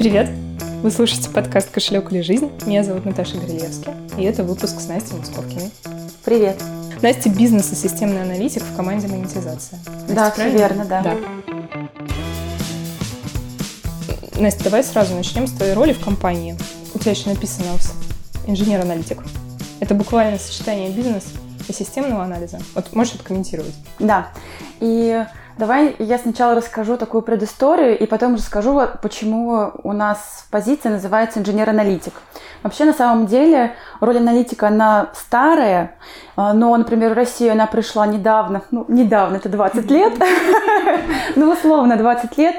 Привет! Вы слушаете подкаст «Кошелек или жизнь». Меня зовут Наташа Грилевская, и это выпуск с Настей Московкиной. Привет! Настя – бизнес и системный аналитик в команде «Монетизация». Настя, да, все верно, да. да. Настя, давай сразу начнем с твоей роли в компании. У тебя еще написано инженер-аналитик. Это буквально сочетание бизнеса и системного анализа. Вот можешь это комментировать? Да. И давай я сначала расскажу такую предысторию, и потом расскажу, почему у нас позиция называется инженер-аналитик. Вообще, на самом деле, роль аналитика, она старая, а, но, например, в Россию она пришла недавно, ну, недавно, это 20 лет, ну, условно, 20 лет,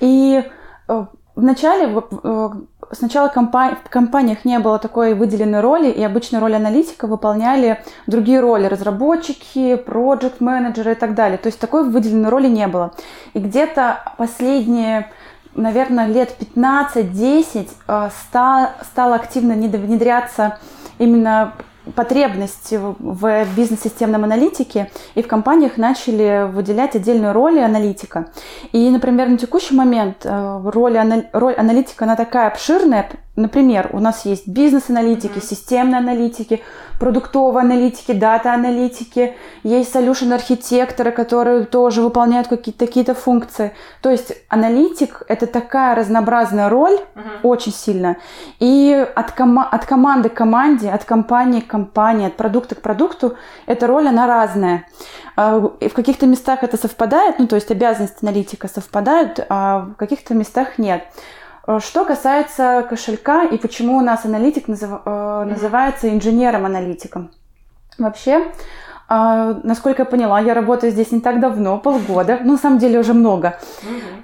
и э, Вначале, сначала в компаниях не было такой выделенной роли, и обычно роль аналитика выполняли другие роли, разработчики, проект менеджеры и так далее. То есть такой выделенной роли не было. И где-то последние наверное, лет 15-10 э, стал, стало активно внедряться именно потребности в бизнес-системном аналитике, и в компаниях начали выделять отдельную роль аналитика. И, например, на текущий момент э, роль, роль аналитика, она такая обширная, Например, у нас есть бизнес-аналитики, mm-hmm. системные аналитики, продуктовые аналитики, дата-аналитики, есть solution-архитекторы, которые тоже выполняют какие-то какие функции. То есть аналитик – это такая разнообразная роль, mm-hmm. очень сильно. И от, кома- от команды к команде, от компании к компании, от продукта к продукту эта роль, она разная. А, и в каких-то местах это совпадает, ну то есть обязанности аналитика совпадают, а в каких-то местах нет. Э, что касается кошелька и почему у нас аналитик э, называется инженером-аналитиком. Вообще, э, насколько я поняла, я работаю здесь не так давно, полгода, ну, на самом деле уже много.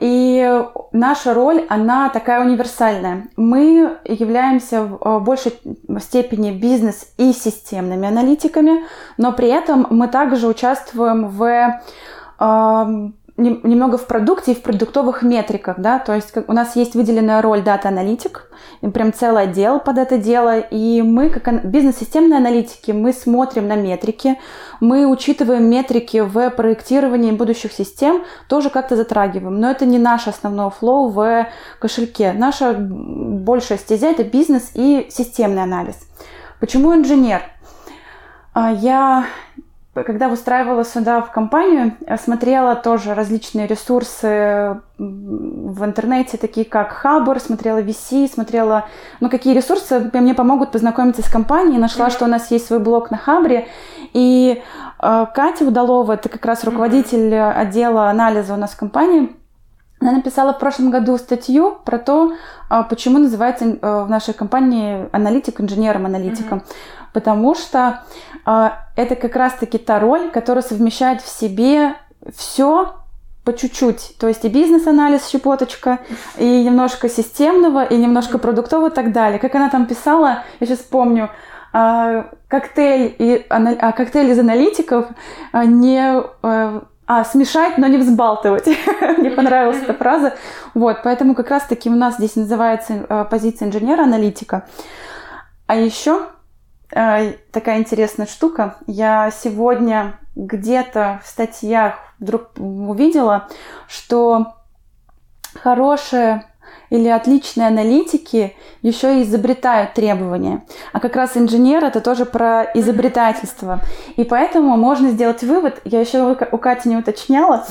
И наша роль, она такая универсальная. Мы являемся в большей степени бизнес и системными аналитиками, но при этом мы также участвуем в немного в продукте и в продуктовых метриках, да, то есть у нас есть выделенная роль дата-аналитик, прям целый отдел под это дело, и мы, как бизнес-системные аналитики, мы смотрим на метрики, мы учитываем метрики в проектировании будущих систем, тоже как-то затрагиваем, но это не наш основной флоу в кошельке. Наша большая стезя – это бизнес и системный анализ. Почему инженер? А, я когда устраивала сюда в компанию, смотрела тоже различные ресурсы в интернете, такие как Хабр, смотрела VC, смотрела, ну, какие ресурсы мне помогут познакомиться с компанией. Нашла, что у нас есть свой блог на Хабре. И э, Катя Удалова, это как раз руководитель mm-hmm. отдела анализа у нас в компании, она написала в прошлом году статью про то, а, почему называется э, в нашей компании аналитик инженером-аналитиком. Mm-hmm потому что э, это как раз-таки та роль, которая совмещает в себе все по чуть-чуть. То есть и бизнес-анализ щепоточка, и немножко системного, и немножко продуктового и так далее. Как она там писала, я сейчас помню, э, коктейль, и, а, коктейль из аналитиков э, не... Э, а, смешать, но не взбалтывать. Мне понравилась эта фраза. Вот, поэтому как раз-таки у нас здесь называется позиция инженера-аналитика. А еще такая интересная штука. Я сегодня где-то в статьях вдруг увидела, что хорошая или отличные аналитики еще и изобретают требования. А как раз инженер это тоже про изобретательство. И поэтому можно сделать вывод, я еще у Кати не уточняла,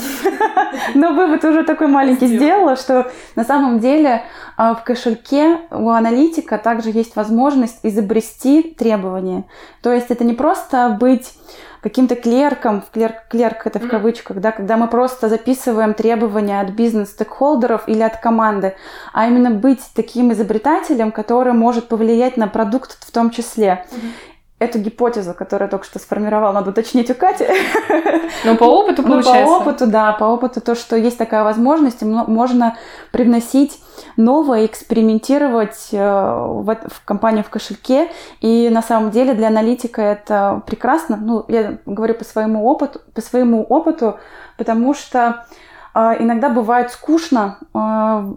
но вывод уже такой маленький сделала, что на самом деле в кошельке у аналитика также есть возможность изобрести требования. То есть это не просто быть каким-то клерком, клерк, клерк это в кавычках, да, когда мы просто записываем требования от бизнес-стейкхолдеров или от команды, а именно быть таким изобретателем, который может повлиять на продукт в том числе. Эту гипотезу, которую я только что сформировала, надо уточнить у Кати. Но по опыту получается. Но по опыту, да, по опыту то, что есть такая возможность, можно привносить новое, экспериментировать э, в, в компанию в кошельке. И на самом деле для аналитика это прекрасно. Ну, я говорю по своему опыту, по своему опыту, потому что э, иногда бывает скучно э,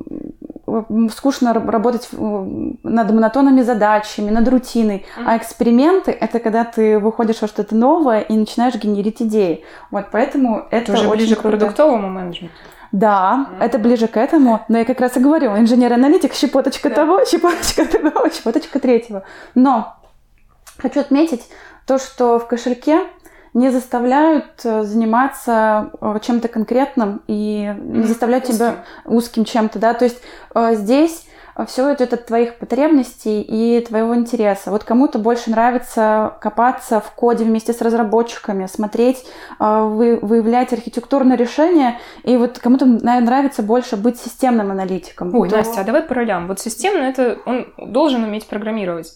скучно работать над монотонными задачами, над рутиной. Mm-hmm. А эксперименты — это когда ты выходишь во что-то новое и начинаешь генерить идеи. Вот поэтому это, это уже ближе круто. к продуктовому менеджменту. Да, mm-hmm. это ближе к этому, но я как раз и говорю, инженер-аналитик, щепоточка yeah. того, щепоточка того, щепоточка третьего. Но хочу отметить то, что в кошельке не заставляют э, заниматься э, чем-то конкретным и не заставляют узким. тебя узким чем-то, да, то есть э, здесь все идет от твоих потребностей и твоего интереса. Вот кому-то больше нравится копаться в коде вместе с разработчиками, смотреть, выявлять архитектурные решения, и вот кому-то нравится больше быть системным аналитиком. Ой, то... Настя, а давай по ролям. Вот системно это он должен уметь программировать.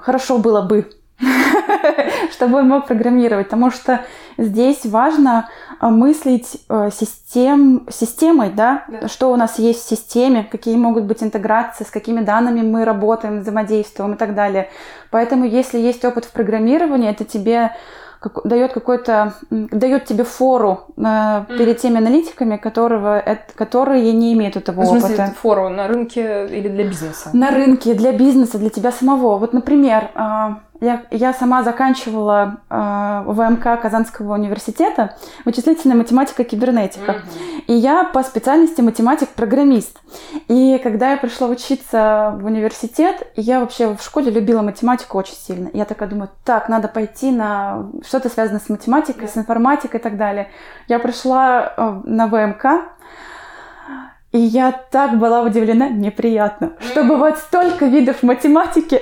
Хорошо было бы. чтобы он мог программировать, потому что здесь важно а, мыслить э, систем, системой, да? да, что у нас есть в системе, какие могут быть интеграции, с какими данными мы работаем, взаимодействуем и так далее. Поэтому, если есть опыт в программировании, это тебе дает какой-то дает тебе фору э, перед теми аналитиками, которого, это, которые не имеют этого в смысле, опыта. фору на рынке или для бизнеса? На рынке, для бизнеса, для тебя самого. Вот, например, э, я, я сама заканчивала э, ВМК Казанского университета вычислительная математика кибернетика. Mm-hmm. И я по специальности математик-программист. И когда я пришла учиться в университет, я вообще в школе любила математику очень сильно. Я такая думаю, так, надо пойти на что-то связанное с математикой, yeah. с информатикой и так далее. Я пришла э, на ВМК, и я так была удивлена, неприятно, что бывает столько видов математики.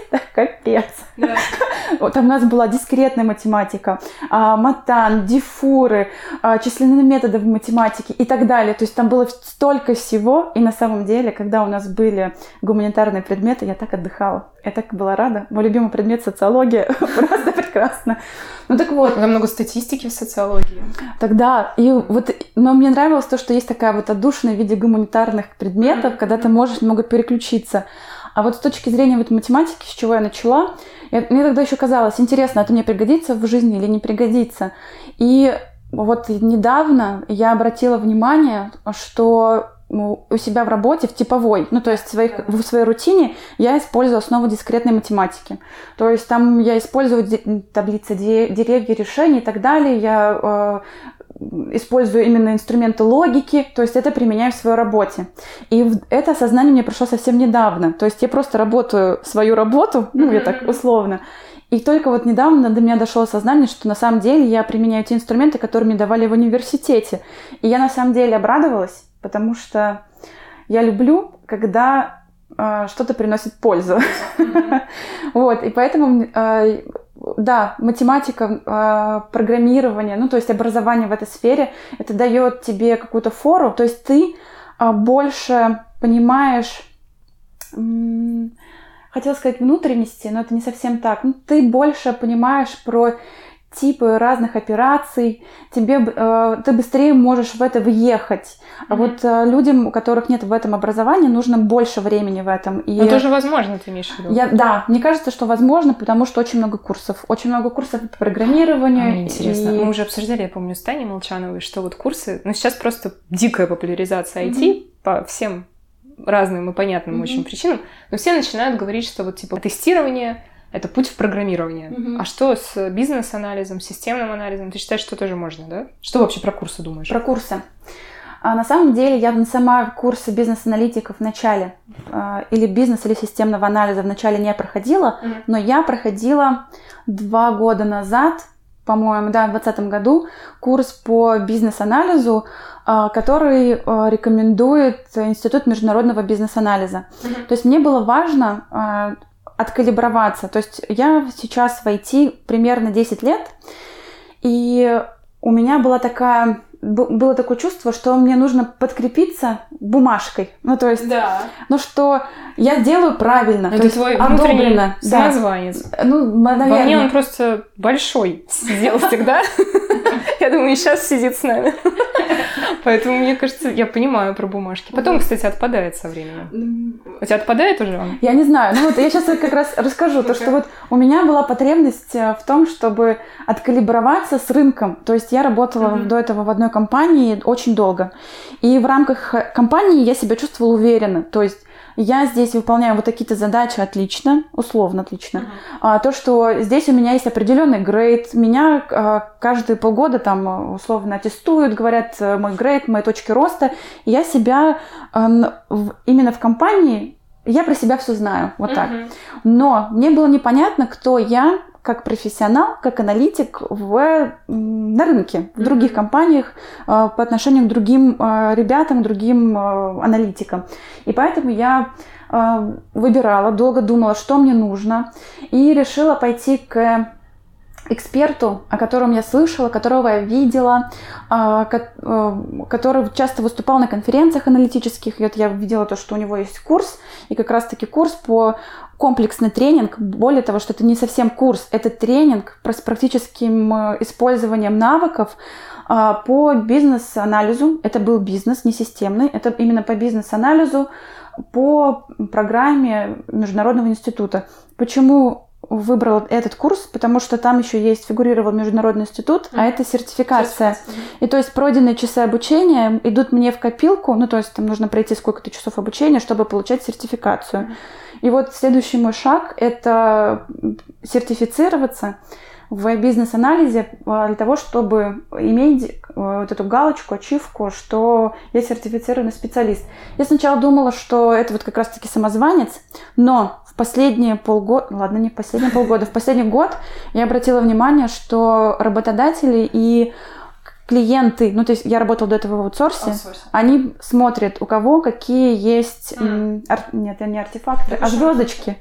Капец. Да. Вот там у нас была дискретная математика, а, матан, дифуры, а, численные методы в математике и так далее. То есть там было столько всего, и на самом деле, когда у нас были гуманитарные предметы, я так отдыхала. Я так была рада. Мой любимый предмет социология. Просто прекрасно. Ну так вот. Там много статистики в социологии. Тогда. И вот, но мне нравилось то, что есть такая вот отдушина в виде гуманитарных предметов, когда ты можешь немного переключиться. А вот с точки зрения вот математики, с чего я начала, я, мне тогда еще казалось, интересно, это мне пригодится в жизни или не пригодится. И вот недавно я обратила внимание, что ну, у себя в работе, в типовой, ну, то есть в, своих, в своей рутине я использую основу дискретной математики. То есть там я использую таблицы деревья решений и так далее, я э, использую именно инструменты логики, то есть это применяю в своей работе. И это осознание мне пришло совсем недавно. То есть я просто работаю свою работу, ну, я так условно, и только вот недавно до меня дошло осознание, что на самом деле я применяю те инструменты, которые мне давали в университете. И я на самом деле обрадовалась, потому что я люблю, когда э, что-то приносит пользу. Вот, и поэтому э, да, математика, а, программирование, ну то есть образование в этой сфере, это дает тебе какую-то фору, то есть ты а, больше понимаешь, хотела сказать внутренности, но это не совсем так. Ну, ты больше понимаешь про типы разных операций, тебе, э, ты быстрее можешь в это въехать. А mm-hmm. вот э, людям, у которых нет в этом образования, нужно больше времени в этом. И Но тоже возможно, ты имеешь в виду? Я, да, мне кажется, что возможно, потому что очень много курсов. Очень много курсов по программированию. А, мне интересно. И... Мы уже обсуждали, я помню, с Таней Молчановой, что вот курсы... Ну, сейчас просто дикая популяризация IT mm-hmm. по всем разным и понятным mm-hmm. очень причинам. Но все начинают говорить, что вот типа тестирование это путь в программирование. Mm-hmm. А что с бизнес-анализом, системным анализом? Ты считаешь, что тоже можно, да? Что вообще про курсы думаешь? Про курсы. А на самом деле я сама курсы бизнес-аналитиков в начале э, или бизнес, или системного анализа в начале не проходила, mm-hmm. но я проходила два года назад, по-моему, да, в 2020 году, курс по бизнес-анализу, э, который э, рекомендует Институт международного бизнес-анализа. Mm-hmm. То есть мне было важно откалиброваться. То есть я сейчас в IT примерно 10 лет, и у меня была такая было такое чувство, что мне нужно подкрепиться бумажкой. Ну, то есть, да. ну, что я делаю правильно. Это то твой одобрено. самозванец. Да. Ну, наверное. Во мне он просто большой сидел всегда. Я думаю, сейчас сидит с нами. Поэтому, мне кажется, я понимаю про бумажки. Потом, кстати, отпадает со временем. У тебя отпадает уже он? Я не знаю. Ну вот я сейчас как раз расскажу. То, что вот у меня была потребность э, в том, чтобы откалиброваться с рынком. То есть я работала до этого в одной компании очень долго. И в рамках компании я себя чувствовала уверенно. То есть я здесь выполняю вот такие-то задачи отлично, условно отлично. Uh-huh. А, то, что здесь у меня есть определенный грейд, меня а, каждые полгода там условно аттестуют, говорят э, мой грейд, мои точки роста. И я себя а, в, именно в компании я про себя все знаю, вот так. Uh-huh. Но мне было непонятно, кто я, как профессионал, как аналитик в, на рынке, в других компаниях э, по отношению к другим э, ребятам, другим э, аналитикам. И поэтому я выбирала, долго думала, что мне нужно, и решила пойти к эксперту, о котором я слышала, которого я видела, который часто выступал на конференциях аналитических. И вот я видела то, что у него есть курс, и как раз-таки курс по комплексный тренинг. Более того, что это не совсем курс, это тренинг с практическим э, использованием навыков а, по бизнес-анализу. Это был бизнес, не системный. Это именно по бизнес-анализу по программе Международного института. Почему выбрал этот курс, потому что там еще есть, фигурировал Международный институт, mm-hmm. а это сертификация. И то есть пройденные часы обучения идут мне в копилку, ну то есть там нужно пройти сколько-то часов обучения, чтобы получать сертификацию. Mm-hmm. И вот следующий мой шаг – это сертифицироваться в бизнес-анализе а, для того, чтобы иметь э, вот эту галочку, ачивку, что я сертифицированный специалист. Я сначала думала, что это вот как раз-таки самозванец, но в последние полгода, ладно, не в последние полгода, в последний год я обратила внимание, что работодатели и клиенты, ну то есть я работала до этого в аутсорсе, они смотрят, у кого какие есть, mm. ар, нет, не артефакты, а звездочки.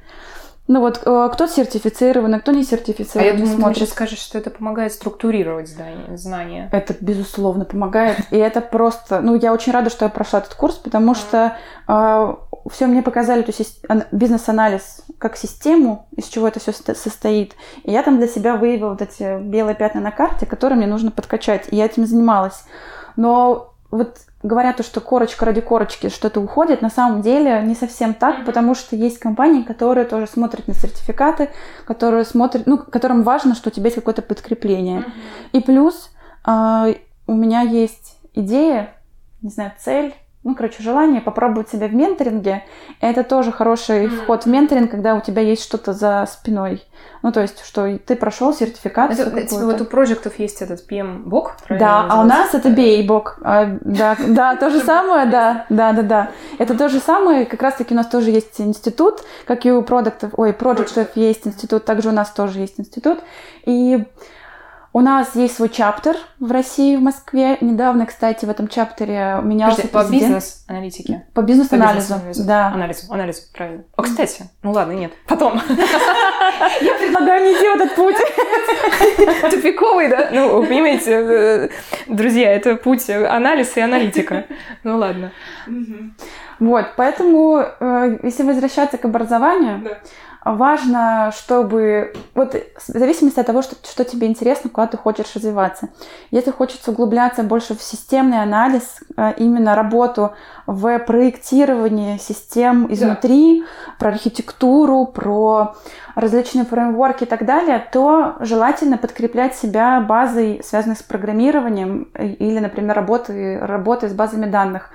Ну вот, э, кто сертифицирован, а кто не сертифицирован. А я думаю, смотрит. ты сейчас скажешь, что это помогает структурировать знания. Это, безусловно, помогает. И это просто... Ну, я очень рада, что я прошла этот курс, потому что э, все мне показали, то есть бизнес-анализ как систему, из чего это все состоит. И я там для себя выявила вот эти белые пятна на карте, которые мне нужно подкачать. И я этим занималась. Но вот говорят то, что корочка ради корочки что-то уходит, на самом деле не совсем так, потому что есть компании, которые тоже смотрят на сертификаты, которые смотрят, ну, которым важно, что у тебя есть какое-то подкрепление. И плюс э, у меня есть идея, не знаю, цель ну, короче, желание попробовать себя в менторинге, это тоже хороший вход в менторинг, когда у тебя есть что-то за спиной. Ну, то есть, что ты прошел сертификацию. Это, типа, вот у проектов есть этот PM-бок, Да, а у нас это BA-бок. А, да, да, то же самое, да, да, да, да. Это то же самое, как раз-таки у нас тоже есть институт, как и у продуктов, ой, проектов есть институт, также у нас тоже есть институт. И у нас есть свой чаптер в России, в Москве. Недавно, кстати, в этом чаптере менялся Подожди, по бизнес-аналитике? По бизнес-анализу, да. Анализу, анализу, правильно. О, кстати, ну ладно, нет, потом. Я предлагаю не идти этот путь. Тупиковый, да? Ну, понимаете, э, друзья, это путь анализ и аналитика. Ну ладно. Вот, поэтому, э, если возвращаться к образованию, важно, чтобы... Вот в зависимости от того, что, что тебе интересно, куда ты хочешь развиваться. Если хочется углубляться больше в системный анализ, а, именно работу в проектировании систем изнутри, да. про архитектуру, про различные фреймворки и так далее, то желательно подкреплять себя базой, связанной с программированием или, например, работой, работой с базами данных.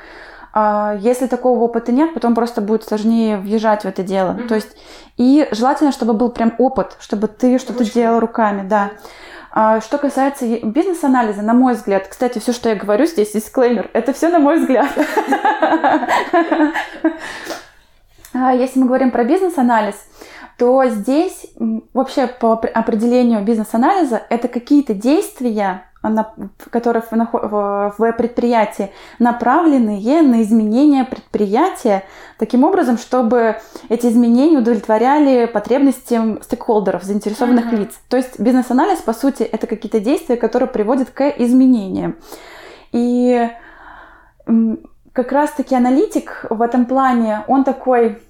А, если такого опыта нет, потом просто будет сложнее въезжать в это дело. Mm-hmm. То есть и желательно, чтобы был прям опыт, чтобы ты что-то делал руками, да. А, что касается бизнес-анализа, на мой взгляд, кстати, все, что я говорю здесь, дисклеймер, это все на мой взгляд. А, если мы говорим про бизнес-анализ, то здесь вообще по определению бизнес-анализа это какие-то действия, которые в предприятии направленные на изменения предприятия таким образом, чтобы эти изменения удовлетворяли потребностям стейкхолдеров, заинтересованных mm-hmm. лиц. То есть бизнес-анализ, по сути, это какие-то действия, которые приводят к изменениям. И как раз-таки аналитик в этом плане, он такой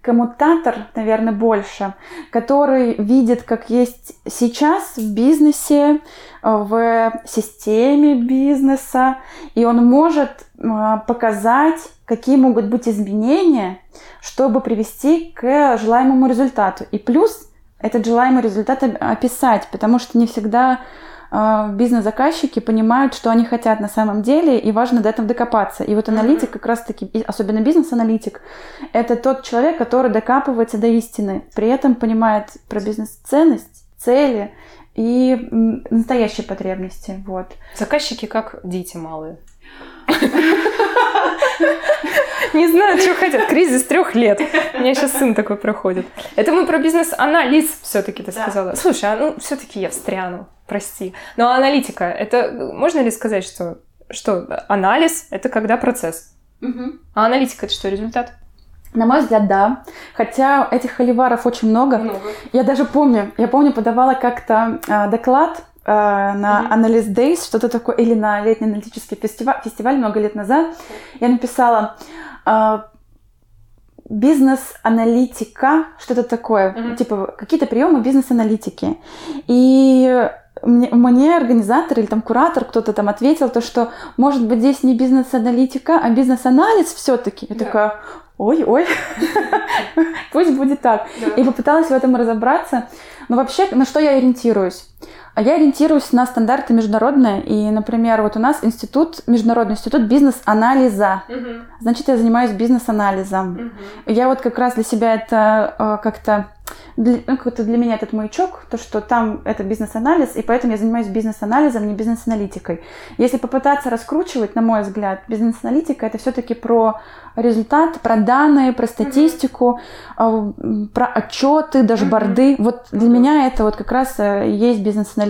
коммутатор, наверное, больше, который видит, как есть сейчас в бизнесе, в системе бизнеса, и он может а, показать, какие могут быть изменения, чтобы привести к желаемому результату. И плюс этот желаемый результат описать, потому что не всегда бизнес-заказчики понимают, что они хотят на самом деле, и важно до этого докопаться. И вот аналитик как раз-таки, особенно бизнес-аналитик, это тот человек, который докапывается до истины, при этом понимает про бизнес-ценность, цели и настоящие потребности. Вот. Заказчики как дети малые. Не знаю, что хотят. Кризис трех лет. У меня сейчас сын такой проходит. Это мы про бизнес-анализ все-таки ты сказала. Слушай, а ну все-таки я встряну, прости. Но аналитика, это можно ли сказать, что, что анализ это когда процесс? А аналитика это что, результат? На мой взгляд, да. Хотя этих холиваров очень много. много. Я даже помню, я помню, подавала как-то э, доклад э, на mm-hmm. Analyst Days, что-то такое, или на летний аналитический фестиваль, фестиваль много лет назад. Я написала э, бизнес-аналитика, что-то такое, mm-hmm. типа какие-то приемы бизнес-аналитики. И мне, мне организатор или там куратор кто-то там ответил то, что может быть здесь не бизнес-аналитика, а бизнес-анализ все-таки. Я да. такая, ой-ой, пусть будет так. И попыталась в этом разобраться. Но вообще, на что я ориентируюсь? А я ориентируюсь на стандарты международные. И, например, вот у нас институт, Международный институт бизнес-анализа. Угу. Значит, я занимаюсь бизнес-анализом. Угу. Я вот как раз для себя это э, как-то для, ну, как-то для меня этот маячок, то, что там это бизнес-анализ, и поэтому я занимаюсь бизнес-анализом, не бизнес-аналитикой. Если попытаться раскручивать, на мой взгляд, бизнес-аналитика это все-таки про результат, про данные, про статистику, mm-hmm. про отчеты, дашборды. Mm-hmm. Вот для меня это вот как раз э, есть бизнес-аналитика.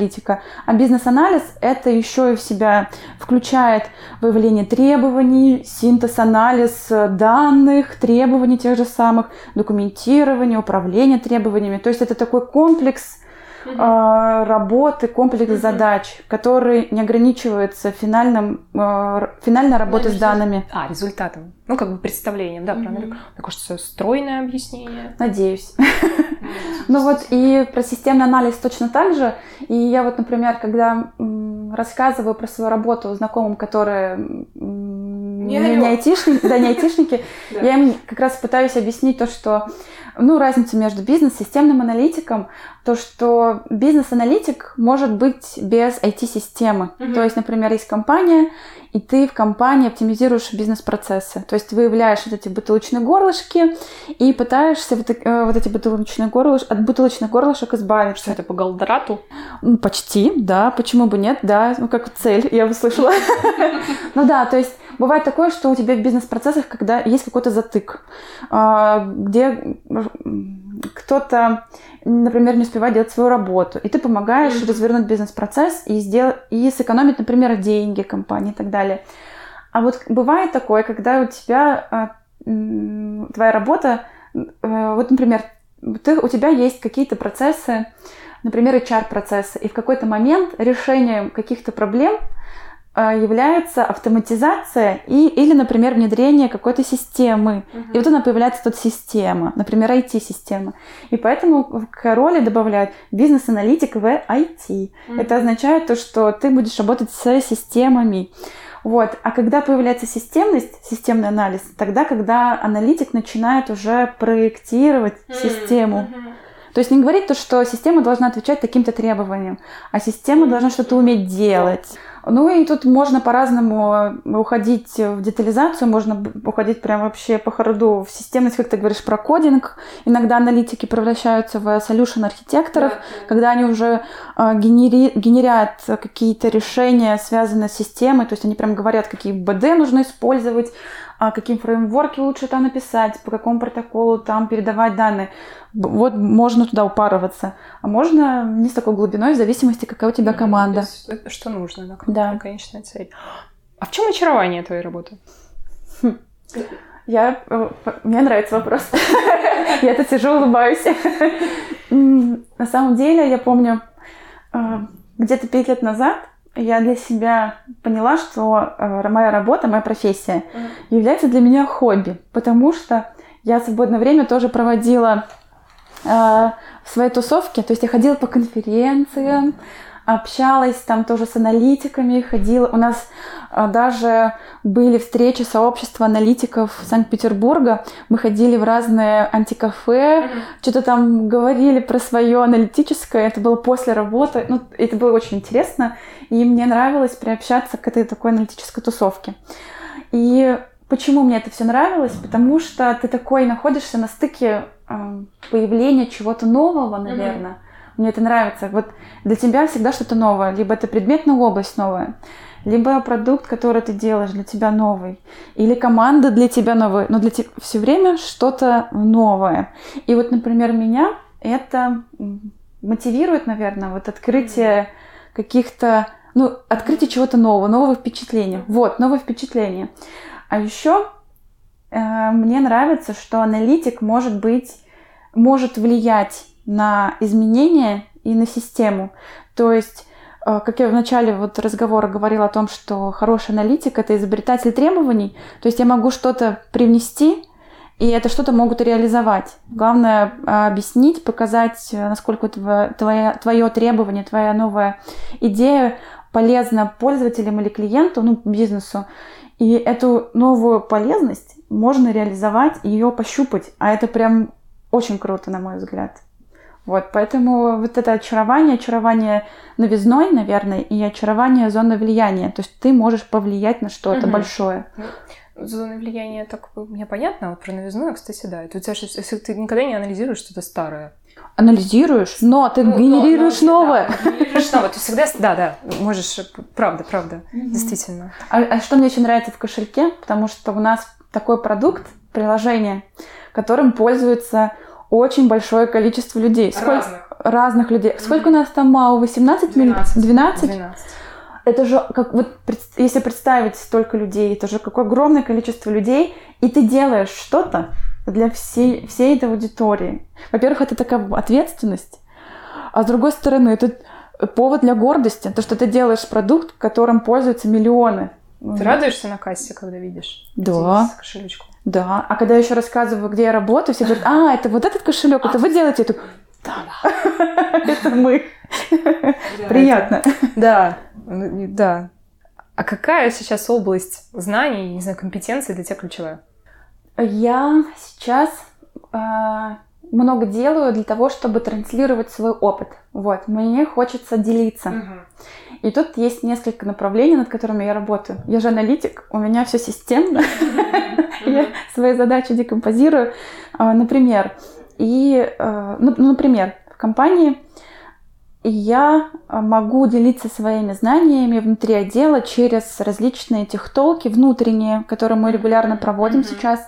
А бизнес-анализ это еще и в себя включает выявление требований, синтез-анализ э, данных, требований тех же самых, документирование, управление требованиями. То есть это такой комплекс э, работы, комплекс mm-hmm. задач, который не ограничивается финальным, э, финальной работой с данными. А, результатом. Ну, как бы представлением, да, mm-hmm. правильно? Мне кажется, стройное объяснение. Надеюсь. Ну вот и про системный анализ точно так же. И я вот, например, когда рассказываю про свою работу знакомым, которые не, не айтишники, да, не айтишники, я им как раз пытаюсь объяснить то, что ну, разница между бизнес-системным аналитиком, то, что бизнес-аналитик может быть без IT-системы. Mm-hmm. То есть, например, есть компания, и ты в компании оптимизируешь бизнес-процессы. То есть выявляешь вот эти бутылочные горлышки и пытаешься вот, э, вот эти бутылочные горлышки, от бутылочных горлышек избавиться. Что это по Голдрату? Почти, да. Почему бы нет, да. Ну, как цель, я услышала. Ну да, то есть бывает такое, что у тебя в бизнес-процессах, когда есть какой-то затык, а, где кто-то, например, не успевает делать свою работу, и ты помогаешь развернуть бизнес-процесс и, сделать, и сэкономить, например, деньги компании и так далее. А вот бывает такое, когда у тебя а, твоя работа, а, вот, например, ты, у тебя есть какие-то процессы, например, HR-процессы, и в какой-то момент решением каких-то проблем – а, является автоматизация и, или, например, внедрение какой-то системы. Uh-huh. И вот она появляется тут система, например, IT-система. И поэтому к роли добавляют бизнес-аналитик в IT. Uh-huh. Это означает то, что ты будешь работать с системами. Вот. А когда появляется системность, системный анализ, тогда, когда аналитик начинает уже проектировать uh-huh. систему. То есть не говорить то, что система должна отвечать таким-то требованиям, а система должна что-то уметь делать. Ну и тут можно по-разному уходить в детализацию, можно уходить прям вообще по ходу в системность, как ты говоришь, про кодинг. Иногда аналитики превращаются в solution архитекторов, да. когда они уже э, генери, генерят какие-то решения, связанные с системой, то есть они прям говорят, какие БД нужно использовать, а каким фреймворке лучше там написать, по какому протоколу там передавать данные. Вот можно туда упарываться. А можно не с такой глубиной, в зависимости, какая у тебя команда. Есть, что нужно, да, да. конечная цель. А в чем очарование твоей работы? Хм. Я... Э, мне нравится вопрос. Я это сижу, улыбаюсь. На самом деле, я помню, э, где-то пять лет назад я для себя поняла, что э, моя работа, моя профессия mm-hmm. является для меня хобби, потому что я в свободное время тоже проводила э, свои тусовки, то есть я ходила по конференциям, общалась там тоже с аналитиками, ходила. У нас даже были встречи сообщества аналитиков Санкт-Петербурга. Мы ходили в разные антикафе, mm-hmm. что-то там говорили про свое аналитическое. Это было после работы. Ну, это было очень интересно. И мне нравилось приобщаться к этой такой аналитической тусовке. И почему мне это все нравилось? Потому что ты такой находишься на стыке э, появления чего-то нового, наверное. Mm-hmm мне это нравится. Вот для тебя всегда что-то новое. Либо это предметная область новая, либо продукт, который ты делаешь для тебя новый, или команда для тебя новая, но для тебя все время что-то новое. И вот, например, меня это мотивирует, наверное, вот открытие каких-то, ну, открытие чего-то нового, нового впечатления. Вот, новое впечатление. А еще э, мне нравится, что аналитик может быть, может влиять на изменения и на систему. То есть, как я в начале вот разговора говорила о том, что хороший аналитик — это изобретатель требований, то есть я могу что-то привнести, и это что-то могут реализовать. Главное э, объяснить, показать, э, насколько твое, твое требование, твоя новая идея полезна пользователям или клиенту, ну, бизнесу. И эту новую полезность можно реализовать ее пощупать. А это прям очень круто, на мой взгляд. Вот, поэтому вот это очарование, очарование новизной, наверное, и очарование зоны влияния. То есть ты можешь повлиять на что-то угу. большое. Ну, зоны влияния так мне понятно, а про новизну, кстати, да. Это у тебя же, если ты никогда не анализируешь что-то старое. Анализируешь, но ты ну, генерируешь но, но, новое. Да, генерируешь новое. Ты всегда, да, да, можешь, правда, правда, угу. действительно. А, а что мне очень нравится в кошельке, потому что у нас такой продукт, приложение, которым пользуются очень большое количество людей. Сколько... Разных. Разных людей. Mm-hmm. Сколько у нас там МАУ? 18 12. 12? 12. Это же, как вот, если представить столько людей, это же какое огромное количество людей, и ты делаешь что-то для всей, всей этой аудитории. Во-первых, это такая ответственность, а с другой стороны, это повод для гордости, то, что ты делаешь продукт, которым пользуются миллионы. Ты радуешься на кассе, когда видишь? Да. Кошелечку. Да. А когда я еще рассказываю, где я работаю, все говорят, а, это вот этот кошелек, это вы делаете эту. Да, это мы. Приятно. Да, да. А какая сейчас область знаний, не знаю, компетенций для тебя ключевая? Я сейчас а, много делаю для того, чтобы транслировать свой опыт. Вот, мне хочется делиться. Угу. И тут есть несколько направлений, над которыми я работаю. Я же аналитик, у меня все системно. Я свои задачи декомпозирую. А, например, и, а, ну, ну, например, в компании я могу делиться своими знаниями внутри отдела через различные техтолки внутренние, которые мы регулярно проводим сейчас.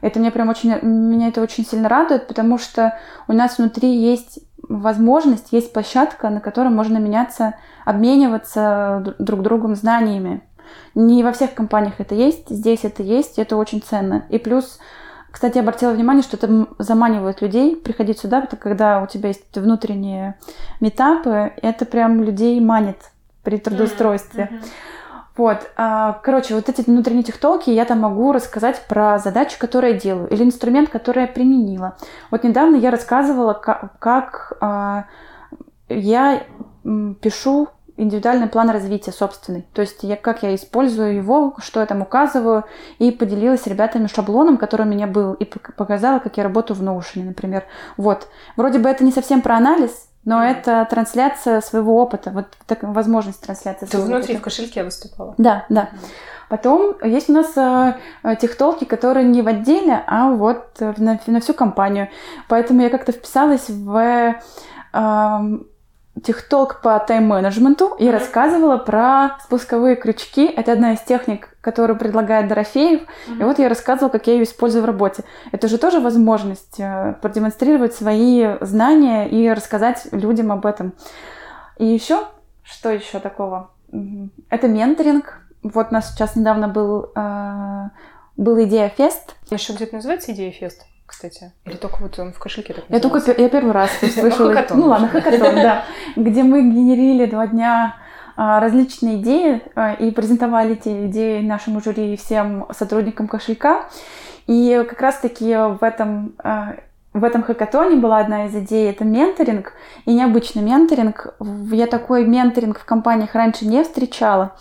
Это мне прям очень, меня это очень сильно радует, потому что у нас внутри есть возможность, есть площадка, на которой можно меняться, обмениваться друг другом знаниями. Не во всех компаниях это есть, здесь это есть, это очень ценно. И плюс, кстати, обратила внимание, что это заманивает людей приходить сюда, потому когда у тебя есть внутренние метапы, это прям людей манит при трудоустройстве. Mm-hmm. Вот, а, короче, вот эти внутренние технологии я там могу рассказать про задачи, которые я делаю, или инструмент, который я применила. Вот недавно я рассказывала, как, как а, я пишу индивидуальный план развития собственный. То есть я, как я использую его, что я там указываю, и поделилась с ребятами шаблоном, который у меня был, и показала, как я работаю в Notion, например. Вот. Вроде бы это не совсем про анализ, но это трансляция своего опыта, вот так, возможность трансляции Ты внутри опыта. в кошельке выступала? Да, да. Потом есть у нас э, техтолки, которые не в отделе, а вот на, на всю компанию. Поэтому я как-то вписалась в э, техтолк по тайм-менеджменту и рассказывала про спусковые крючки. Это одна из техник, которую предлагает Дорофеев. Mm-hmm. И вот я рассказывала, как я ее использую в работе. Это же тоже возможность э, продемонстрировать свои знания и рассказать людям об этом. И еще, что еще такого? Это менторинг. Вот у нас сейчас недавно был, э, был идея фест. Еще где-то называется идея фест? Кстати? Или только вот он в кошельке так Я только я первый раз слышала. Ну ладно, хакатон, да. Где мы генерили два дня а, различные идеи а, и презентовали эти идеи нашему жюри и всем сотрудникам кошелька. И как раз-таки в этом а, в этом хакатоне была одна из идей, это менторинг, и необычный менторинг. Я такой менторинг в компаниях раньше не встречала.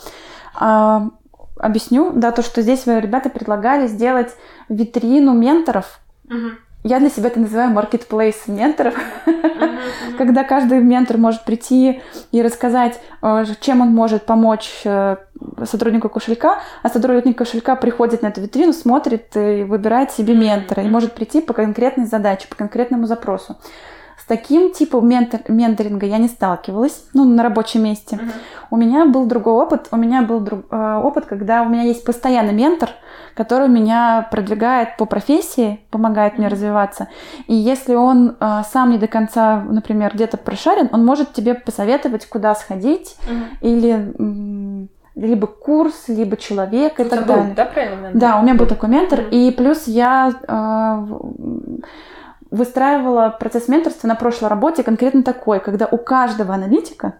Объясню, да, то, что здесь ребята предлагали сделать витрину менторов. Угу. Я для себя это называю marketplace менторов, когда каждый ментор может прийти и рассказать, э, чем он может помочь э, сотруднику кошелька, а сотрудник кошелька приходит на эту витрину, смотрит и выбирает себе ментора и может прийти по конкретной задаче, по конкретному запросу таким типом ментор, менторинга я не сталкивалась, ну, на рабочем месте. Uh-huh. У меня был другой опыт. У меня был друг, э, опыт, когда у меня есть постоянный ментор, который меня продвигает по профессии, помогает мне развиваться. И если он э, сам не до конца, например, где-то прошарен, он может тебе посоветовать, куда сходить uh-huh. или либо курс, либо человек и так был, далее. Да, правильно? Да, у меня был такой ментор. Mm-hmm. И плюс я э, выстраивала процесс менторства на прошлой работе конкретно такой, когда у каждого аналитика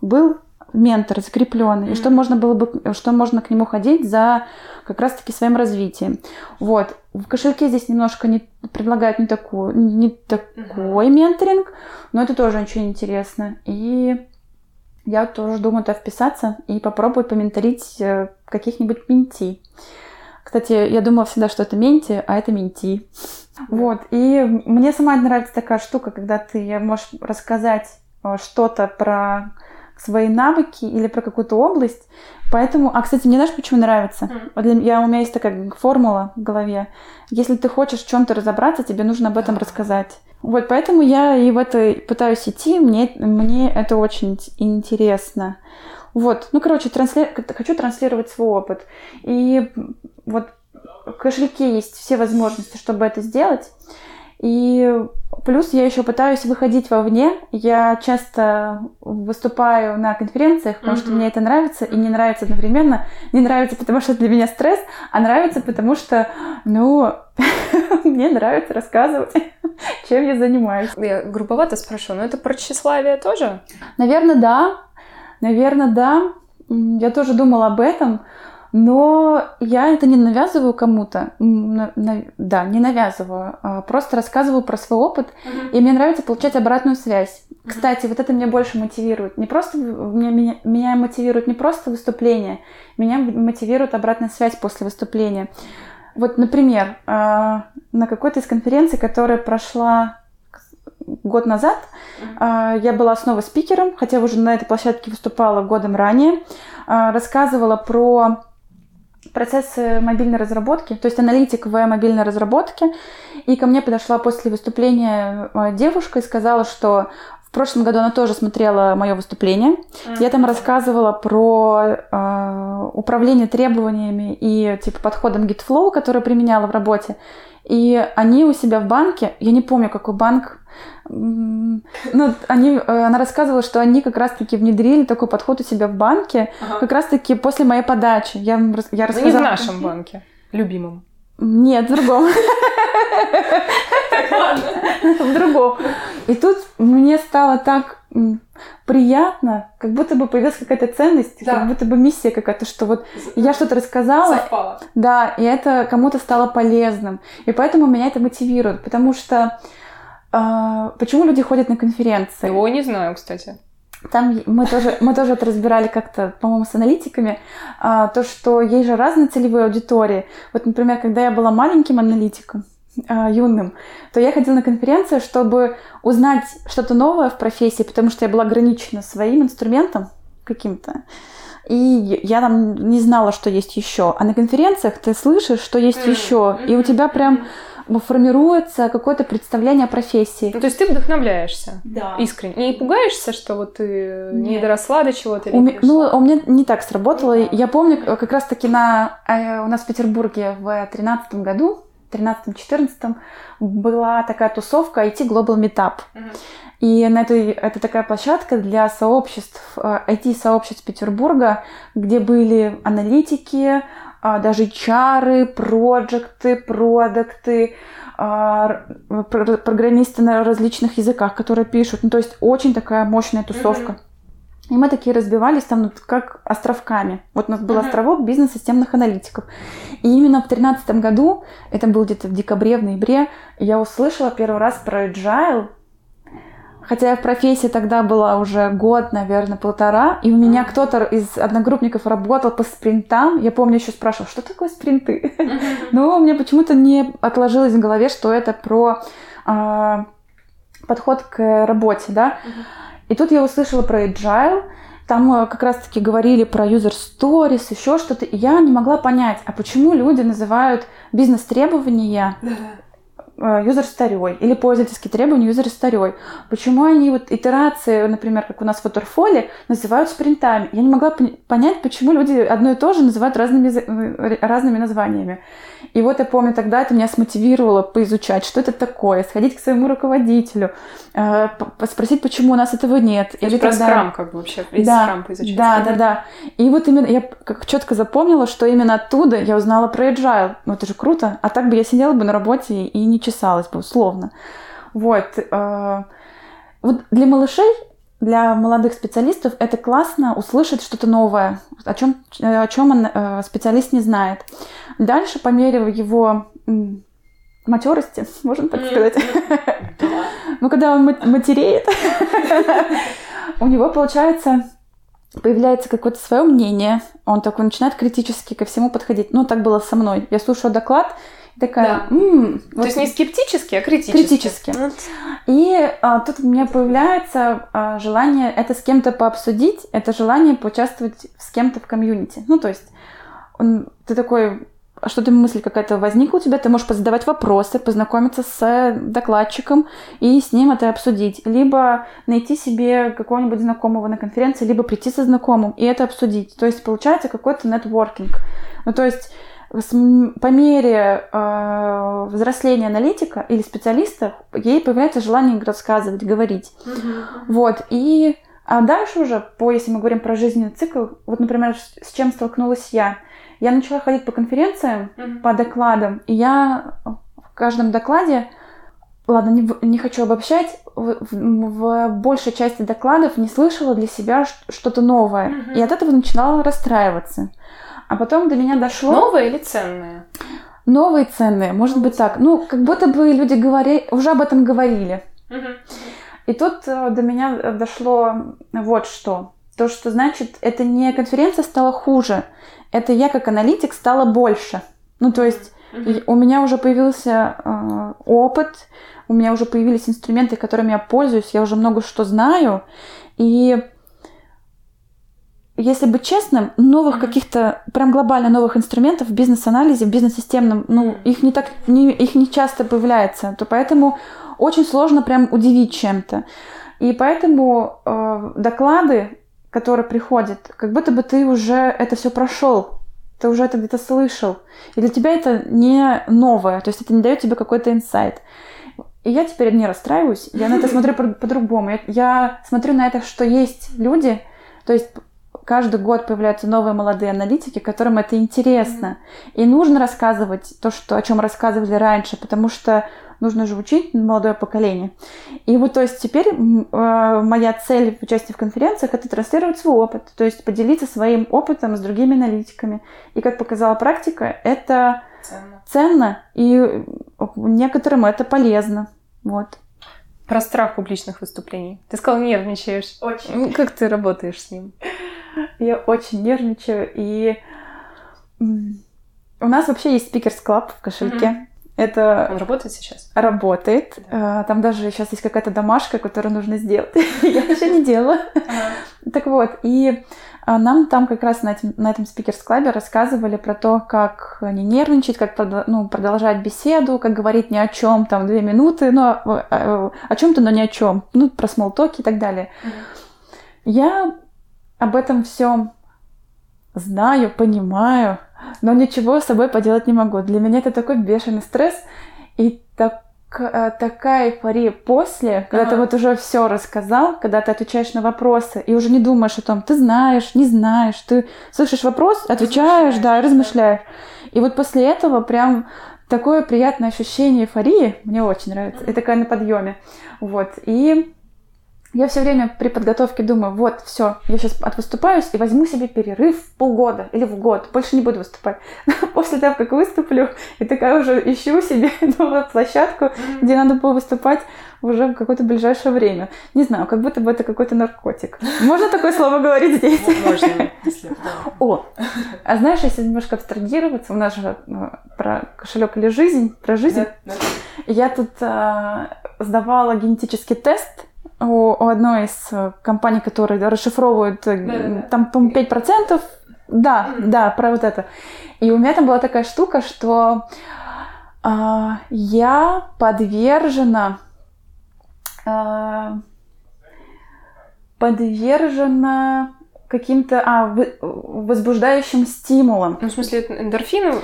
был ментор закрепленный, mm-hmm. и что можно было бы, что можно к нему ходить за как раз-таки своим развитием. Вот. В кошельке здесь немножко не предлагают не, такую, не такой mm-hmm. менторинг, но это тоже очень интересно. И я тоже думаю туда вписаться и попробовать поменторить э, каких-нибудь менти. Кстати, я думала всегда, что это менти, а это менти. Вот. И мне сама нравится такая штука, когда ты можешь рассказать э, что-то про свои навыки или про какую-то область. Поэтому, а, кстати, мне знаешь, почему нравится? Mm. Вот для, я, у меня есть такая формула в голове. Если ты хочешь в чем-то разобраться, тебе нужно об этом рассказать. Вот, поэтому я и в это пытаюсь идти, мне, мне это очень интересно. Вот, ну, короче, трансли... хочу транслировать свой опыт. И вот в кошельке есть все возможности, чтобы это сделать. И плюс я еще пытаюсь выходить вовне. Я часто выступаю на конференциях, потому mm-hmm. что мне это нравится и не нравится одновременно. Не нравится, потому что для меня стресс, а нравится, потому что, ну, мне нравится рассказывать, чем я занимаюсь. Я грубовато спрошу, но это про тщеславие тоже? Наверное, да. Наверное, да. Я тоже думала об этом. Но я это не навязываю кому-то, да, не навязываю, а просто рассказываю про свой опыт, uh-huh. и мне нравится получать обратную связь. Uh-huh. Кстати, вот это меня больше мотивирует. Не просто меня, меня, меня мотивирует не просто выступление, меня мотивирует обратная связь после выступления. Вот, например, а, на какой-то из конференций, которая прошла год назад, uh-huh. я была снова спикером, хотя уже на этой площадке выступала годом ранее, рассказывала про процессы мобильной разработки, то есть аналитик в мобильной разработке. И ко мне подошла после выступления э, девушка и сказала, что в прошлом году она тоже смотрела мое выступление. Mm-hmm. Я там рассказывала про э, управление требованиями и типа подходом GitFlow, который применяла в работе. И они у себя в банке, я не помню, какой банк, ну, они, э, она рассказывала, что они как раз-таки внедрили такой подход у себя в банке, ага. как раз-таки после моей подачи. Я, я рассказала... Не в нашем банке, любимом. Нет, в другом. В другом. И тут мне стало так приятно, как будто бы появилась какая-то ценность, да. как будто бы миссия какая-то, что вот я что-то рассказала, Совпало. да, и это кому-то стало полезным, и поэтому меня это мотивирует, потому что почему люди ходят на конференции? Его не знаю, кстати. Там мы тоже, мы тоже это разбирали как-то, по-моему, с аналитиками, а, то, что есть же разные целевые аудитории. Вот, например, когда я была маленьким аналитиком, а, юным, то я ходила на конференции, чтобы узнать что-то новое в профессии, потому что я была ограничена своим инструментом каким-то. И я там не знала, что есть еще. А на конференциях ты слышишь, что есть еще. И у тебя прям формируется какое-то представление о профессии. Ну, то есть ты вдохновляешься да. искренне. Не пугаешься, что вот ты Нет. не доросла до чего-то? У, ну, у меня не так сработало. Я помню, как раз-таки на, э, у нас в Петербурге в 2013 году 13-14 была такая тусовка IT Global Meetup. Uh-huh. И на этой, это такая площадка для сообществ, IT-сообществ э, Петербурга, где были аналитики, даже чары, проекты, продукты, а, программисты на различных языках, которые пишут. Ну, то есть очень такая мощная тусовка. И мы такие разбивались там ну, как островками. Вот у нас был uh-huh. островок бизнес-системных аналитиков. И именно в 2013 году, это был где-то в декабре, в ноябре, я услышала первый раз про agile, Хотя я в профессии тогда была уже год, наверное, полтора, и у меня кто-то из одногруппников работал по спринтам. Я помню, еще спрашивал, что такое спринты? Но мне почему-то не отложилось в голове, что это про а, подход к работе, да. И тут я услышала про agile, там э, как раз-таки говорили про user stories, еще что-то, и я не могла понять, а почему люди называют бизнес-требования юзер старой или пользовательские требования юзер старой. Почему они вот итерации, например, как у нас в Waterfall, называют спринтами? Я не могла понять, почему люди одно и то же называют разными, э, разными названиями. И вот я помню, тогда это меня смотивировало поизучать, что это такое, сходить к своему руководителю, э, спросить, почему у нас этого нет. Или про тогда... скрам как бы вообще, весь да, скрам поизучать. Да, да, да. И вот именно я как четко запомнила, что именно оттуда я узнала про agile. Ну это же круто. А так бы я сидела бы на работе и не чесалась бы, условно. Вот. Э, вот для малышей для молодых специалистов это классно услышать что-то новое, о чем, о чем он, э, специалист не знает. Дальше, по мере его матерости, можно так сказать, ну, когда он матереет, у него получается появляется какое-то свое мнение, он такой начинает критически ко всему подходить. Ну, так было со мной. Я слушаю доклад, такая... Да. М-м, То вот, есть не скептически, а критически. Критически. Вот. И а, тут у меня появляется а, желание это с кем-то пообсудить, это желание поучаствовать с кем-то в комьюнити. Ну, то есть он, ты такой что-то мысль какая-то возникла у тебя, ты можешь позадавать вопросы, познакомиться с докладчиком и с ним это обсудить. Либо найти себе какого-нибудь знакомого на конференции, либо прийти со знакомым и это обсудить. То есть получается какой-то нетворкинг. Ну, то есть по мере э, взросления аналитика или специалиста ей появляется желание рассказывать, говорить. Uh-huh. Вот. И а дальше уже, по, если мы говорим про жизненный цикл, вот, например, с чем столкнулась я. Я начала ходить по конференциям, uh-huh. по докладам, и я в каждом докладе, ладно, не, не хочу обобщать, в, в, в большей части докладов не слышала для себя что-то новое. Uh-huh. И от этого начинала расстраиваться. А потом до меня дошло... Новые или ценные? Новые ценные, может быть так. Ну, как будто бы люди говори... уже об этом говорили. И тут э, до меня э, дошло вот что. То, что значит, это не конференция стала хуже, это я как аналитик стала больше. Ну, то есть mm-hmm. у меня уже появился э, опыт, у меня уже появились инструменты, которыми я пользуюсь, я уже много что знаю. И если быть честным, новых mm-hmm. каких-то прям глобально новых инструментов в бизнес-анализе, в бизнес-системном, ну, их не так, не, их не часто появляется, то поэтому очень сложно прям удивить чем-то. И поэтому э, доклады, которые приходят, как будто бы ты уже это все прошел, ты уже это где-то слышал. И для тебя это не новое, то есть это не дает тебе какой-то инсайт. И я теперь не расстраиваюсь, я на это смотрю по-другому. Я, я смотрю на это, что есть люди, то есть каждый год появляются новые молодые аналитики, которым это интересно. Mm-hmm. И нужно рассказывать то, что, о чем рассказывали раньше, потому что нужно же учить молодое поколение. И вот, то есть теперь э, моя цель в участии в конференциях это транслировать свой опыт, то есть поделиться своим опытом с другими аналитиками. И как показала практика, это ценно, ценно и некоторым это полезно. Вот. Про страх публичных выступлений. Ты сказала, нервничаешь. Очень. Как ты работаешь с ним? Я очень нервничаю, и у нас вообще есть speakers club в кошельке. Это Он работает сейчас? Работает. Да. А, там даже сейчас есть какая-то домашка, которую нужно сделать. Я еще не делала. Так вот, и а, нам там как раз на, этим, на этом speakers club е рассказывали про то, как не нервничать, как ну, продолжать беседу, как говорить ни о чем, там, две минуты, но о, о, о чем-то, но ни о чем. Ну, про смолтоки и так далее. Я об этом всем знаю, понимаю, но ничего с собой поделать не могу. Для меня это такой бешеный стресс и так, э, такая эйфория после, когда ага. ты вот уже все рассказал, когда ты отвечаешь на вопросы и уже не думаешь о том, ты знаешь, не знаешь, ты слышишь вопрос, отвечаешь, да, и размышляешь. И вот после этого прям такое приятное ощущение эйфории, мне очень нравится, и такая на подъеме. Вот, и я все время при подготовке думаю, вот, все, я сейчас отвыступаюсь и возьму себе перерыв в полгода или в год, больше не буду выступать. После того, как выступлю, и такая уже ищу себе новую площадку, где надо было выступать уже в какое-то ближайшее время. Не знаю, как будто бы это какой-то наркотик. Можно такое слово говорить здесь? Можно, если О, а знаешь, если немножко абстрагироваться, у нас же э, про кошелек или жизнь, про жизнь. Я тут э, сдавала генетический тест у, у одной из э, компаний, которые расшифровывают, да, да, да. там, по-моему, 5%. Да, да, про вот это. И у меня там была такая штука, что э, я подвержена э, подвержена каким-то а, возбуждающим стимулом. Ну, в смысле, эндорфин?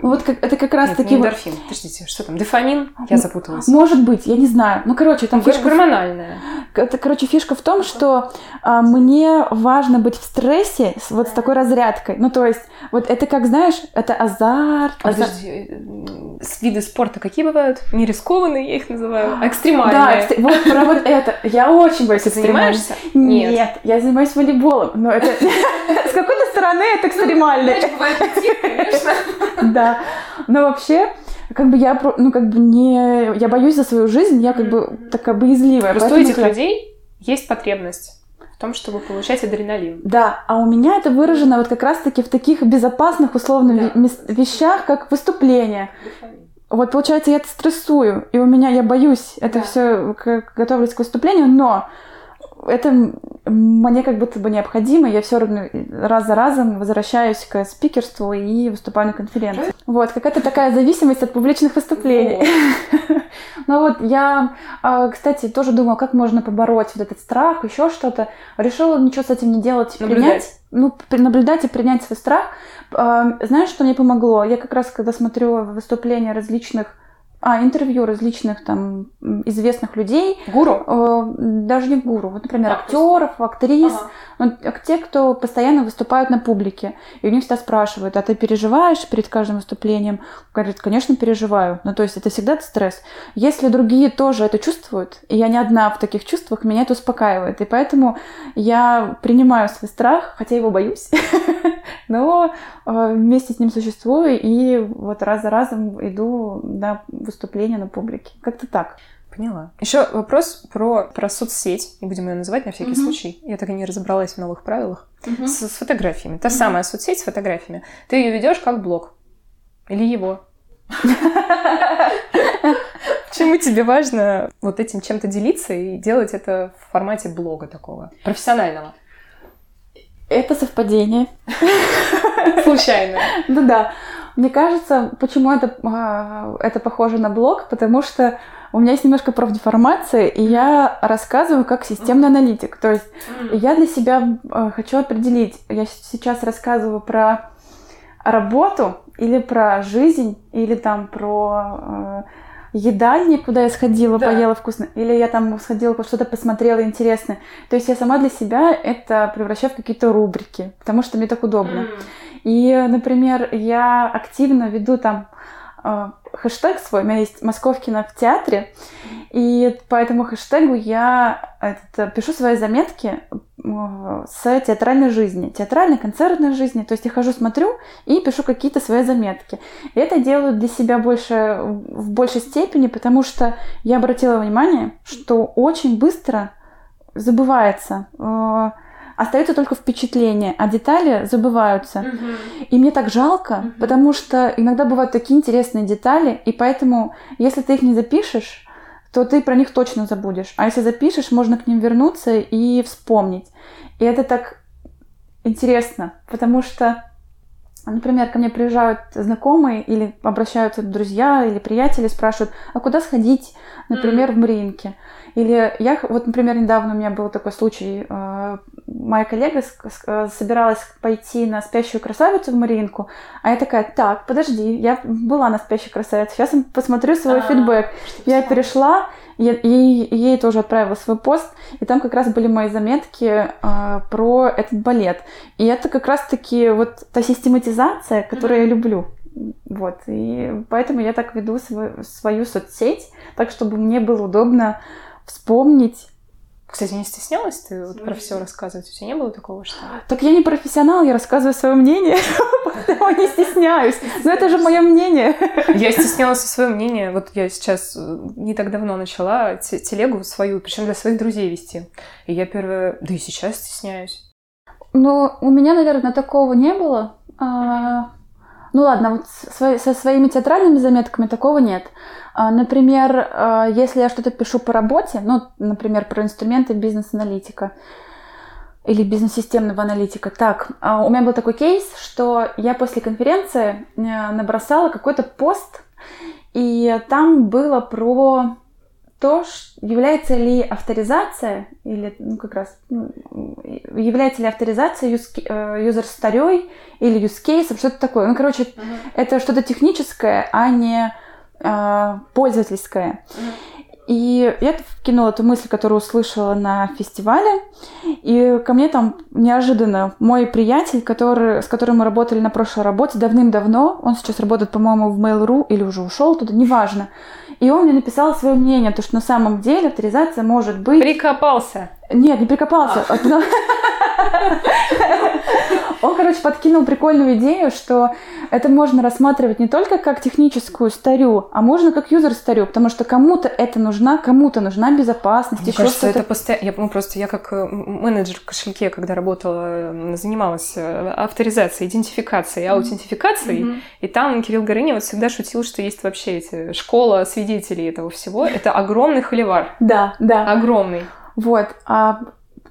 Вот как, это как раз Нет, таки... Не эндорфин. Подождите, что там, дофамин? Я запуталась. Может быть, я не знаю. Ну, короче, там... Ну, фишка гормональная. Это, короче, фишка в том, что а, мне важно быть в стрессе с, вот с такой разрядкой. Ну, то есть, вот это как, знаешь, это азарт. А, азарт. Подожди, э, виды спорта какие бывают? Не рискованные, я их называю, а экстремальные. Да, экстр... вот про вот это. Я очень боюсь Ты занимаешься? Нет. Нет, я занимаюсь волейболом, но это с какой-то стороны это экстремально. конечно. Да. Но вообще, как бы я, ну, как бы не... Я боюсь за свою жизнь, я как бы такая боязливая. Просто у этих людей есть потребность в том, чтобы получать адреналин. Да, а у меня это выражено вот как раз-таки в таких безопасных условных да. вещах, как выступление. Вот получается, я это стрессую, и у меня я боюсь это да. все готовлюсь к выступлению, но это мне как будто бы необходимо. Я все равно раз за разом возвращаюсь к спикерству и выступаю на конференции. Вот, какая-то такая зависимость от публичных выступлений. Ну вот, я, а, кстати, тоже думала, как можно побороть вот этот страх, еще что-то. Решила ничего с этим не делать, принять. Ну, наблюдать и принять свой страх. А, знаешь, что мне помогло? Я как раз, когда смотрю выступления различных а, интервью различных там известных людей. Гуру? Э, даже не гуру. Вот, например, а, актеров, актрис. Ага. Ну, те, кто постоянно выступают на публике. И у них всегда спрашивают, а ты переживаешь перед каждым выступлением? Говорит, конечно, переживаю. Ну, то есть это всегда стресс. Если другие тоже это чувствуют, и я не одна в таких чувствах, меня это успокаивает. И поэтому я принимаю свой страх, хотя его боюсь, но э, вместе с ним существую и вот раз за разом иду на выступления на публике. Как-то так. Поняла. Еще вопрос про, про соцсеть. Не будем ее называть на всякий mm-hmm. случай. Я так и не разобралась в новых правилах. Mm-hmm. С, с фотографиями. Та mm-hmm. самая соцсеть с фотографиями. Ты ее ведешь как блог. Или его. Почему тебе важно вот этим чем-то делиться и делать это в формате блога такого, профессионального? Это совпадение. Случайно. Ну да. Мне кажется, почему это, а, это похоже на блог, потому что у меня есть немножко профдеформация, и я рассказываю как системный аналитик. То есть я для себя а, хочу определить, я сейчас рассказываю про работу или про жизнь, или там про а, едальни, куда я сходила, да. поела вкусно, или я там сходила, что-то посмотрела интересное. То есть я сама для себя это превращаю в какие-то рубрики, потому что мне так удобно. Mm. И, например, я активно веду там э, хэштег свой, у меня есть Московкина в театре, и по этому хэштегу я этот, пишу свои заметки э, с театральной жизни, театральной, концертной жизни, то есть я хожу, смотрю и пишу какие-то свои заметки. И это делаю для себя больше, в большей степени, потому что я обратила внимание, что очень быстро забывается э, остается только впечатление, а детали забываются. Угу. И мне так жалко, угу. потому что иногда бывают такие интересные детали, и поэтому, если ты их не запишешь, то ты про них точно забудешь. А если запишешь, можно к ним вернуться и вспомнить. И это так интересно, потому что, например, ко мне приезжают знакомые или обращаются друзья или приятели, спрашивают, а куда сходить, например, mm в Мариинке. Или я, вот, например, недавно у меня был такой случай, э, моя коллега э, собиралась пойти на «Спящую красавицу» в Маринку, а я такая, так, подожди, я была на «Спящей красавице», сейчас посмотрю свой А-а-а, фидбэк. Я перешла, я, ей, ей тоже отправила свой пост, и там как раз были мои заметки э, про этот балет. И это как раз-таки вот та систематизация, которую я люблю. Вот, и поэтому я так веду свою, свою соцсеть, так, чтобы мне было удобно вспомнить Кстати, не стеснялась ты вот про все рассказывать? У тебя не было такого, что... Так я не профессионал, я рассказываю свое мнение, поэтому не стесняюсь. Но это же мое мнение. Я стеснялась свое мнение. Вот я сейчас э, не так давно начала телегу свою, причем для своих друзей вести. И я первое... Да и сейчас стесняюсь. Ну, у меня, наверное, такого не было. Ну ладно, вот со своими театральными заметками такого нет. А, например, а, если я что-то пишу по работе, ну, например, про инструменты бизнес-аналитика или бизнес-системного аналитика. Так, а, у меня был такой кейс, что я после конференции э, набросала какой-то пост, и там было про то, является ли авторизация, или, ну, как раз, ну, является ли авторизация юзер старей или use case, что-то такое. Ну, короче, uh-huh. это что-то техническое, а не э, пользовательское. Uh-huh. И я вкинула эту мысль, которую услышала на фестивале. И ко мне там неожиданно мой приятель, который, с которым мы работали на прошлой работе давным-давно, он сейчас работает, по-моему, в Mail.ru или уже ушел туда, неважно. И он мне написал свое мнение, то, что на самом деле авторизация может быть... Прикопался. Нет, не прикопался. А. Он, короче, подкинул прикольную идею, что это можно рассматривать не только как техническую старю, а можно как юзер старю, потому что кому-то это нужна, кому-то нужна безопасность, Мне еще кажется, это постоянно... Я, ну, просто я как э, менеджер в кошельке, когда работала, занималась э, авторизацией, идентификацией, аутентификацией, mm-hmm. и там Кирилл Горыня вот всегда шутил, что есть вообще эти школа свидетелей этого всего. Это огромный холивар. Да, да. Огромный. Вот. А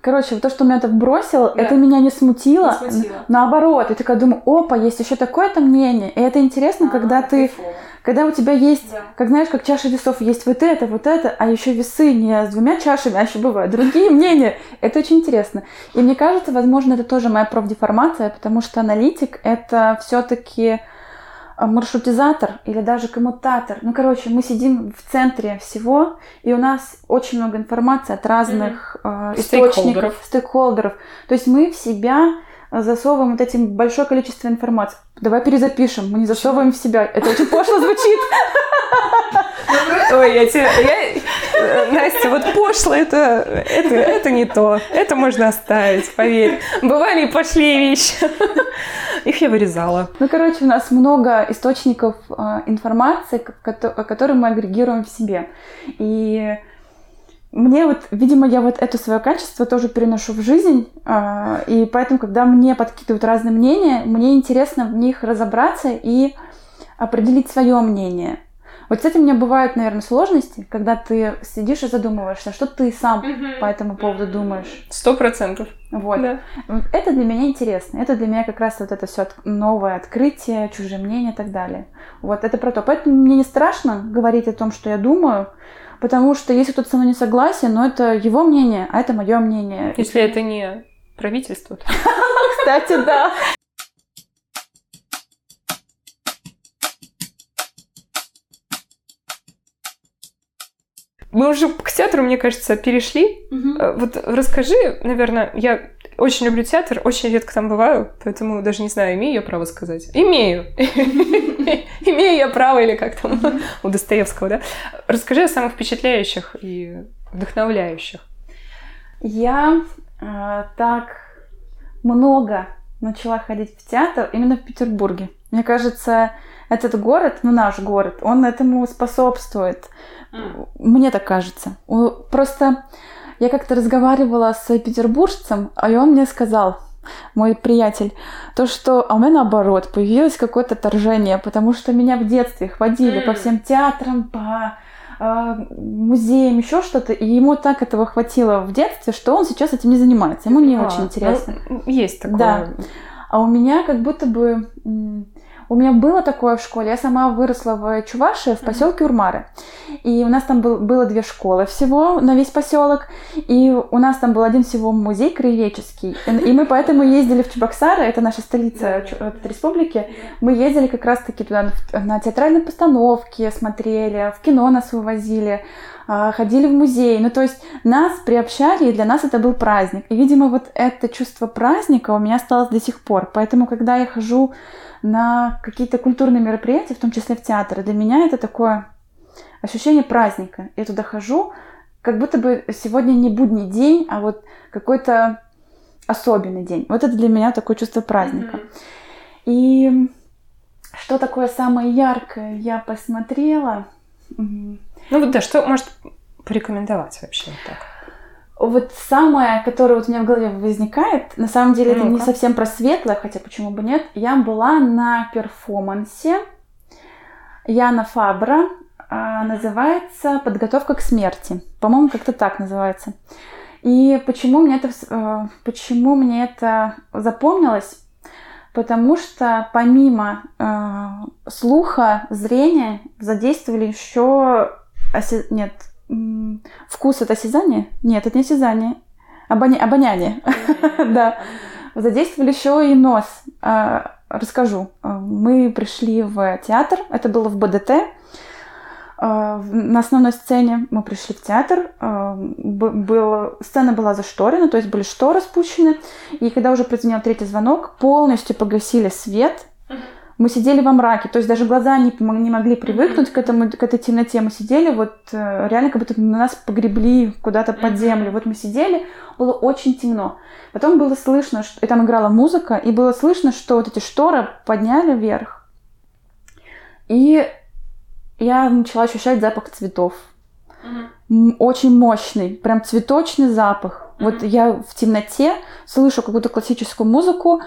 Короче, то, что меня это бросило, да. это меня не смутило. не смутило. Наоборот, я такая думаю, опа, есть еще такое-то мнение. И это интересно, а, когда ты, кайфово. когда у тебя есть, да. как знаешь, как чаша весов, есть вот это, вот это, а еще весы не с двумя чашами, а еще бывают другие мнения. Это очень интересно. И мне кажется, возможно, это тоже моя профдеформация, потому что аналитик это все-таки Э, маршрутизатор или даже коммутатор. Ну, короче, мы сидим в центре всего, и у нас очень много информации от разных mm-hmm. э, источников, стейкхолдеров. То есть мы в себя засовываем вот этим большое количество информации. Давай перезапишем, мы не засовываем в себя. Это очень пошло звучит. Ой, я тебе... Я... Настя, вот пошло это, это, это не то. Это можно оставить, поверь. Бывали и пошли вещи. Их я вырезала. Ну, короче, у нас много источников э, информации, которые мы агрегируем в себе. И мне вот, видимо, я вот это свое качество тоже переношу в жизнь, э, и поэтому, когда мне подкидывают разные мнения, мне интересно в них разобраться и определить свое мнение. Вот с этим у меня бывают, наверное, сложности, когда ты сидишь и задумываешься, что ты сам mm-hmm. по этому поводу думаешь. Сто процентов. Вот. Да. Это для меня интересно. Это для меня как раз вот это все новое открытие, чужие мнения и так далее. Вот это про то. Поэтому мне не страшно говорить о том, что я думаю, потому что если кто-то со мной не согласен, но это его мнение, а это мое мнение. Если это не правительство. Кстати, да. Мы уже к театру, мне кажется, перешли. Угу. Вот расскажи, наверное, я очень люблю театр, очень редко там бываю, поэтому даже не знаю, имею я право сказать. Имею. Имею я право или как там у Достоевского, да? Расскажи о самых впечатляющих и вдохновляющих. Я э, так много начала ходить в театр именно в Петербурге. Мне кажется, этот город, ну наш город, он этому способствует. Mm. Мне так кажется. Просто я как-то разговаривала с петербуржцем, а он мне сказал, мой приятель, то, что а у меня наоборот появилось какое-то отторжение, потому что меня в детстве ходили mm. по всем театрам, по э, музеям, еще что-то, и ему так этого хватило в детстве, что он сейчас этим не занимается. Ему не а, очень интересно. Ну, есть такое. Да. А у меня как будто бы у меня было такое в школе. Я сама выросла в Чувашии, в поселке Урмары. И у нас там был, было две школы всего на весь поселок. И у нас там был один всего музей краеведческий. И мы поэтому ездили в Чебоксары, это наша столица республики. Мы ездили как раз-таки туда на театральные постановки, смотрели, в кино нас вывозили а, ходили в музей. Ну, то есть нас приобщали, и для нас это был праздник. И, видимо, вот это чувство праздника у меня осталось до сих пор. Поэтому, когда я хожу на какие-то культурные мероприятия, в том числе в театр. Для меня это такое ощущение праздника. Я туда хожу, как будто бы сегодня не будний день, а вот какой-то особенный день. Вот это для меня такое чувство праздника. Mm-hmm. И что такое самое яркое я посмотрела? Ну вот да, что может порекомендовать вообще так? Вот самое, которое вот у меня в голове возникает, на самом деле ну это не совсем про светлое, хотя почему бы нет. Я была на перформансе Яна Фабра, а, называется «Подготовка к смерти». По-моему, как-то так называется. И почему мне это, э, почему мне это запомнилось? Потому что помимо э, слуха, зрения задействовали еще нет вкус это осязание? Нет, это не осязание. Обоня... Обоняние. Да. Задействовали еще и нос. А, расскажу. Мы пришли в театр. Это было в БДТ. А, на основной сцене мы пришли в театр, а, было, сцена была зашторена, то есть были шторы спущены, и когда уже прозвенел третий звонок, полностью погасили свет, мы сидели во мраке, то есть даже глаза не, не могли привыкнуть к, этому, к этой темноте. Мы сидели, вот э, реально как будто на нас погребли куда-то под землю. Вот мы сидели, было очень темно. Потом было слышно, что... и там играла музыка, и было слышно, что вот эти шторы подняли вверх. И я начала ощущать запах цветов. Mm-hmm. Очень мощный, прям цветочный запах. Mm-hmm. Вот я в темноте слышу какую-то классическую музыку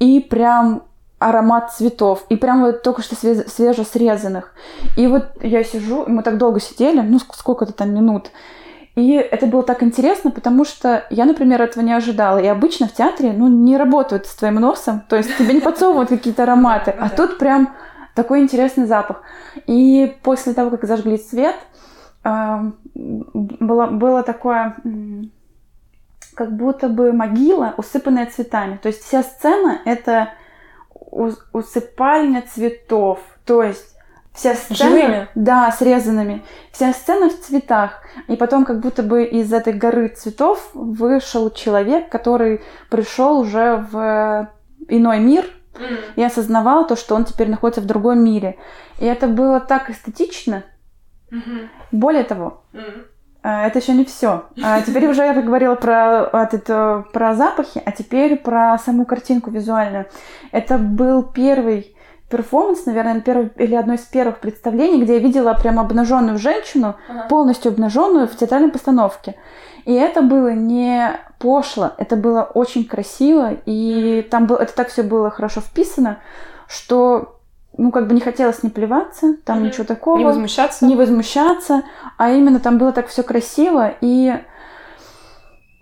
и прям аромат цветов. И прям вот только что свеже срезанных. И вот я сижу, мы так долго сидели, ну сколько-то там минут. И это было так интересно, потому что я, например, этого не ожидала. И обычно в театре, ну, не работают с твоим носом, то есть тебе не подсовывают какие-то ароматы, а тут прям такой интересный запах. И после того, как зажгли свет, было, было такое, как будто бы могила, усыпанная цветами. То есть вся сцена — это усыпальня цветов. То есть вся сцена... Живыми? Да, срезанными. Вся сцена в цветах. И потом как будто бы из этой горы цветов вышел человек, который пришел уже в иной мир, mm. и осознавал то, что он теперь находится в другом мире. И это было так эстетично. Mm-hmm. Более того, mm. Это еще не все. А теперь уже я поговорила про, это, про запахи, а теперь про саму картинку визуальную. Это был первый перформанс, наверное, первый, или одно из первых представлений, где я видела прям обнаженную женщину, ага. полностью обнаженную в театральной постановке. И это было не пошло, это было очень красиво, и там было, это так все было хорошо вписано, что ну, как бы не хотелось не плеваться, там mm-hmm. ничего такого. Не возмущаться. Не возмущаться, а именно там было так все красиво и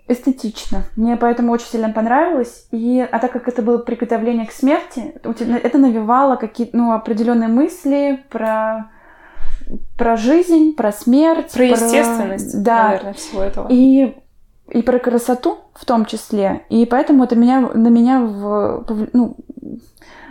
эстетично. Мне поэтому очень сильно понравилось. И, а так как это было приготовление к смерти, это навевало какие-то ну, определенные мысли про про жизнь, про смерть. Про, про... естественность, да. наверное, всего этого. И, и про красоту в том числе. И поэтому это меня, на меня в, ну,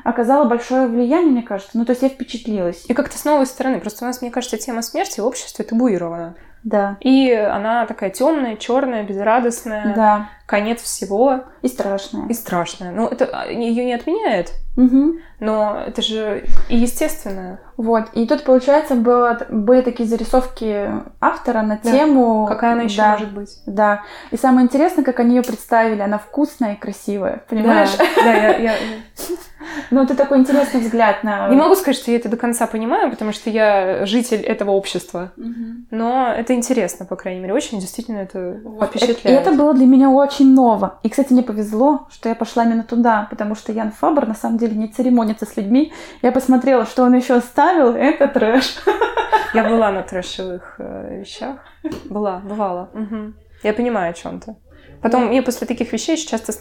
оказало большое влияние, мне кажется. Ну, то есть я впечатлилась. И как-то с новой стороны. Просто у нас, мне кажется, тема смерти в обществе табуирована. Да. И она такая темная, черная, безрадостная. Да. Конец всего. И страшная. И страшная. Ну, это а, ее не отменяет. Угу. Но это же и естественное. Вот. И тут, получается, было, были такие зарисовки автора на да. тему... Какая она еще да, может быть. Да. И самое интересное, как они ее представили. Она вкусная и красивая. Понимаешь? Да, да я, я... Ну, это такой интересный взгляд на... Не могу сказать, что я это до конца понимаю, потому что я житель этого общества. Угу. Но это интересно, по крайней мере. Очень действительно это вот. впечатляет. И это было для меня очень ново. И, кстати, мне повезло, что я пошла именно туда, потому что Ян Фабр на самом деле не церемонится с людьми. Я посмотрела, что он еще оставил. Это трэш. Я была на трэшевых э, вещах. Была, бывала. Угу. Я понимаю о чем то Потом мне после таких вещей часто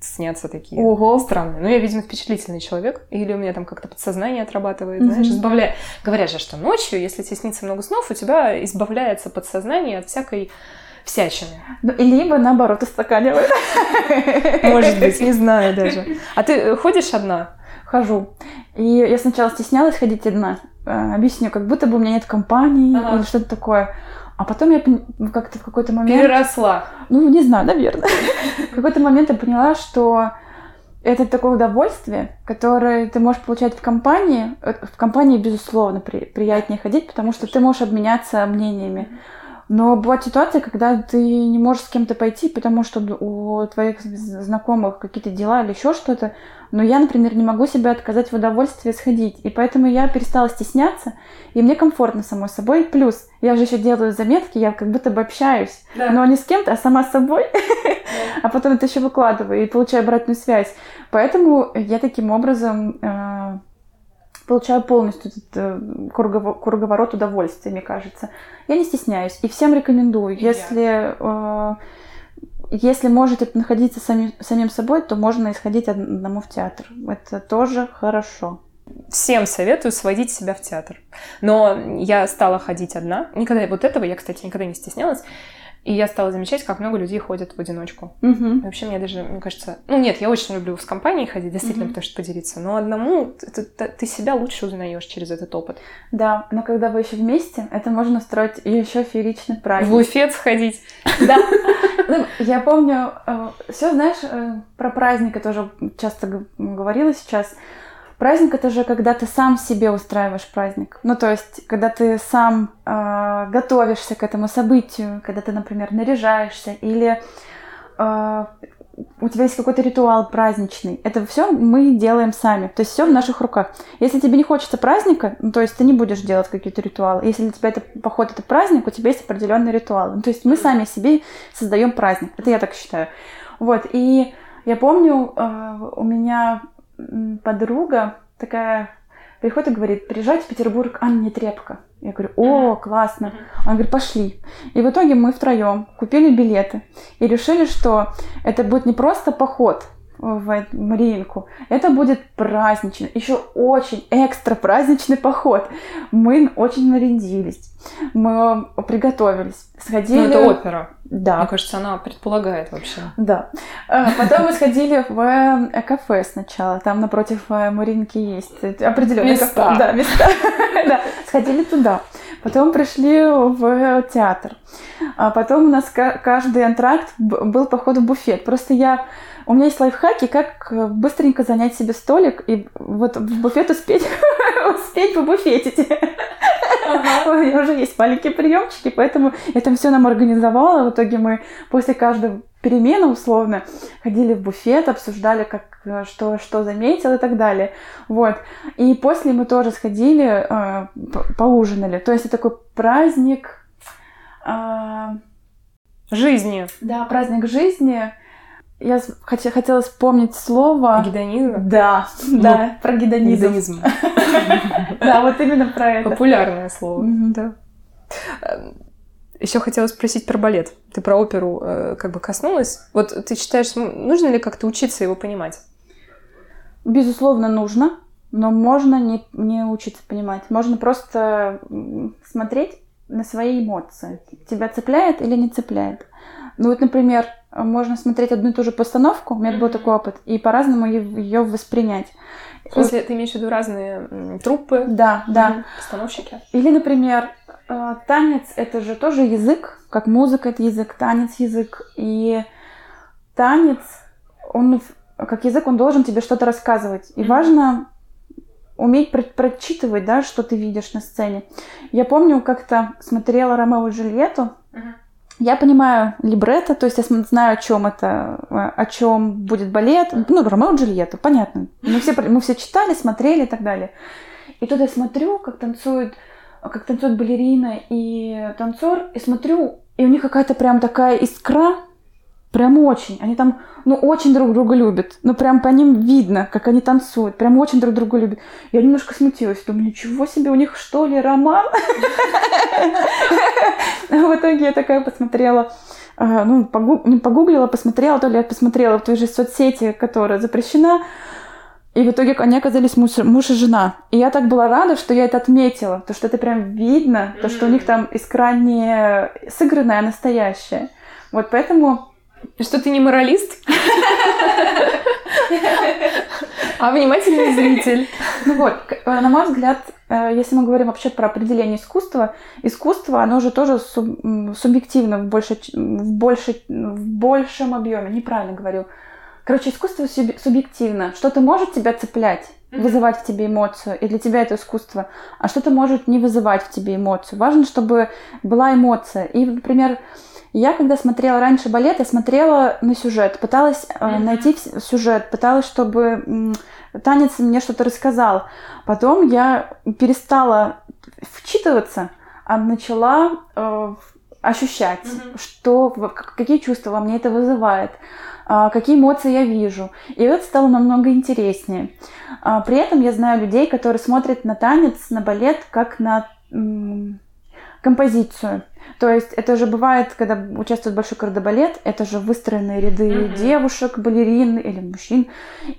снятся такие Ого. странные. Ну, я, видимо, впечатлительный человек. Или у меня там как-то подсознание отрабатывает, mm-hmm. знаешь, избавляя. Говорят же, что ночью, если тебе снится много снов, у тебя избавляется подсознание от всякой всячины. Ну, либо, наоборот, устаканивает. Может быть, не знаю даже. А ты ходишь одна? Хожу. И я сначала стеснялась ходить одна. Э, объясню, как будто бы у меня нет компании ага. или что-то такое. А потом я как-то в какой-то момент... Переросла. Ну, не знаю, наверное. В какой-то момент я поняла, что это такое удовольствие, которое ты можешь получать в компании. В компании, безусловно, при, приятнее ходить, потому что ты можешь обменяться мнениями. Но бывает ситуация, когда ты не можешь с кем-то пойти, потому что у твоих знакомых какие-то дела или еще что-то. Но я, например, не могу себе отказать в удовольствии сходить. И поэтому я перестала стесняться, и мне комфортно самой собой. Плюс я же еще делаю заметки, я как будто бы общаюсь. Да. Но не с кем-то, а сама с собой. Да. А потом это еще выкладываю и получаю обратную связь. Поэтому я таким образом э, получаю полностью этот э, круговорот удовольствия, мне кажется. Я не стесняюсь и всем рекомендую. Если, э, если можете находиться сами, самим собой, то можно исходить одному в театр. Это тоже хорошо. Всем советую сводить себя в театр. Но я стала ходить одна. Никогда вот этого я, кстати, никогда не стеснялась. И я стала замечать, как много людей ходят в одиночку. Угу. Вообще, мне даже, мне кажется... Ну, нет, я очень люблю с компанией ходить, действительно, угу. потому что поделиться. Но одному ты, ты, ты себя лучше узнаешь через этот опыт. Да, но когда вы еще вместе, это можно строить еще фееричный праздник. В буфет сходить. Да. Ну, я помню, э, все, знаешь, э, про праздники тоже часто говорила сейчас. Праздник это же когда ты сам себе устраиваешь праздник. Ну, то есть, когда ты сам э, готовишься к этому событию, когда ты, например, наряжаешься или э, у тебя есть какой-то ритуал праздничный. Это все мы делаем сами. То есть все в наших руках. Если тебе не хочется праздника, ну, то есть ты не будешь делать какие-то ритуалы. Если для тебя это поход это праздник, у тебя есть определенный ритуал. Ну, то есть мы сами себе создаем праздник. Это я так считаю. Вот. И я помню, э, у меня подруга такая приходит и говорит, приезжай в Петербург, Анне Трепко. Я говорю, о, классно. Она говорит, пошли. И в итоге мы втроем купили билеты и решили, что это будет не просто поход, в Мариинку. Это будет праздничный, еще очень экстра праздничный поход. Мы очень нарядились, мы приготовились, сходили... Ну, это опера. Да. Мне кажется, она предполагает вообще. Да. А, потом мы сходили в э, кафе сначала. Там напротив э, Маринки есть определенные места. Кафе. Да, места. да. Сходили туда. Потом пришли в театр. А потом у нас каждый антракт был поход в буфет. Просто я у меня есть лайфхаки, как э, быстренько занять себе столик и вот в буфет успеть, успеть побуфетить. Ага. У меня уже есть маленькие приемчики, поэтому я там все нам организовала. В итоге мы после каждой перемены условно ходили в буфет, обсуждали, как э, что, что заметил и так далее. Вот. И после мы тоже сходили, э, поужинали. То есть это такой праздник... Э, жизни. Да, праздник жизни я хотя, хотела вспомнить слово... Гедонизм? Да, ну, да, про гедонизм. Гедонизм. Да, вот именно про это. Популярное слово. Да. Эм, Еще хотела спросить про балет. Ты про оперу э, как бы коснулась. Вот ты считаешь, нужно ли как-то учиться его понимать? Безусловно, нужно, но можно не, не учиться понимать. Можно просто смотреть на свои эмоции. Тебя цепляет или не цепляет. Ну вот, например, можно смотреть одну и ту же постановку, у меня mm-hmm. был такой опыт, и по-разному ее воспринять. В смысле, ты имеешь в виду разные труппы? Да, да. Mm-hmm. Постановщики? Или, например, э, танец — это же тоже язык, как музыка — это язык, танец — язык. И танец, он как язык, он должен тебе что-то рассказывать. И mm-hmm. важно уметь прочитывать, да, что ты видишь на сцене. Я помню, как-то смотрела Ромео и Джульетту, uh-huh. Я понимаю либретто, то есть я знаю, о чем это, о чем будет балет. Ну, Ромео и Джульетта, понятно. Мы все, мы все читали, смотрели и так далее. И тут я смотрю, как танцуют, как танцует балерина и танцор, и смотрю, и у них какая-то прям такая искра, Прям очень. Они там, ну, очень друг друга любят. Ну, прям по ним видно, как они танцуют. Прям очень друг друга любят. Я немножко смутилась. Думаю, ничего себе, у них что ли роман? В итоге я такая посмотрела, а, ну, не погуглила, посмотрела, то ли я посмотрела в той же соцсети, которая запрещена. И в итоге они оказались муж, муж и жена. И я так была рада, что я это отметила. То, что это прям видно, то, что у них там искра не сыгранная, а настоящая. Вот поэтому что ты не моралист? А внимательный зритель. Ну вот, э, на мой взгляд, э, если мы говорим вообще про определение искусства, искусство, оно же тоже субъективно в, больше, в, больше, в большем объеме, неправильно говорю. Короче, искусство субъективно. Что-то может тебя цеплять, вызывать в тебе эмоцию, и для тебя это искусство, а что-то может не вызывать в тебе эмоцию. Важно, чтобы была эмоция. И, например, я когда смотрела раньше балет, я смотрела на сюжет, пыталась mm-hmm. найти сюжет, пыталась, чтобы танец мне что-то рассказал. Потом я перестала вчитываться, а начала э, ощущать, mm-hmm. что, какие чувства во мне это вызывает, э, какие эмоции я вижу. И это стало намного интереснее. Э, при этом я знаю людей, которые смотрят на танец, на балет, как на композицию. То есть это же бывает, когда участвует большой кардебалет, это же выстроенные ряды mm-hmm. девушек, балерин или мужчин,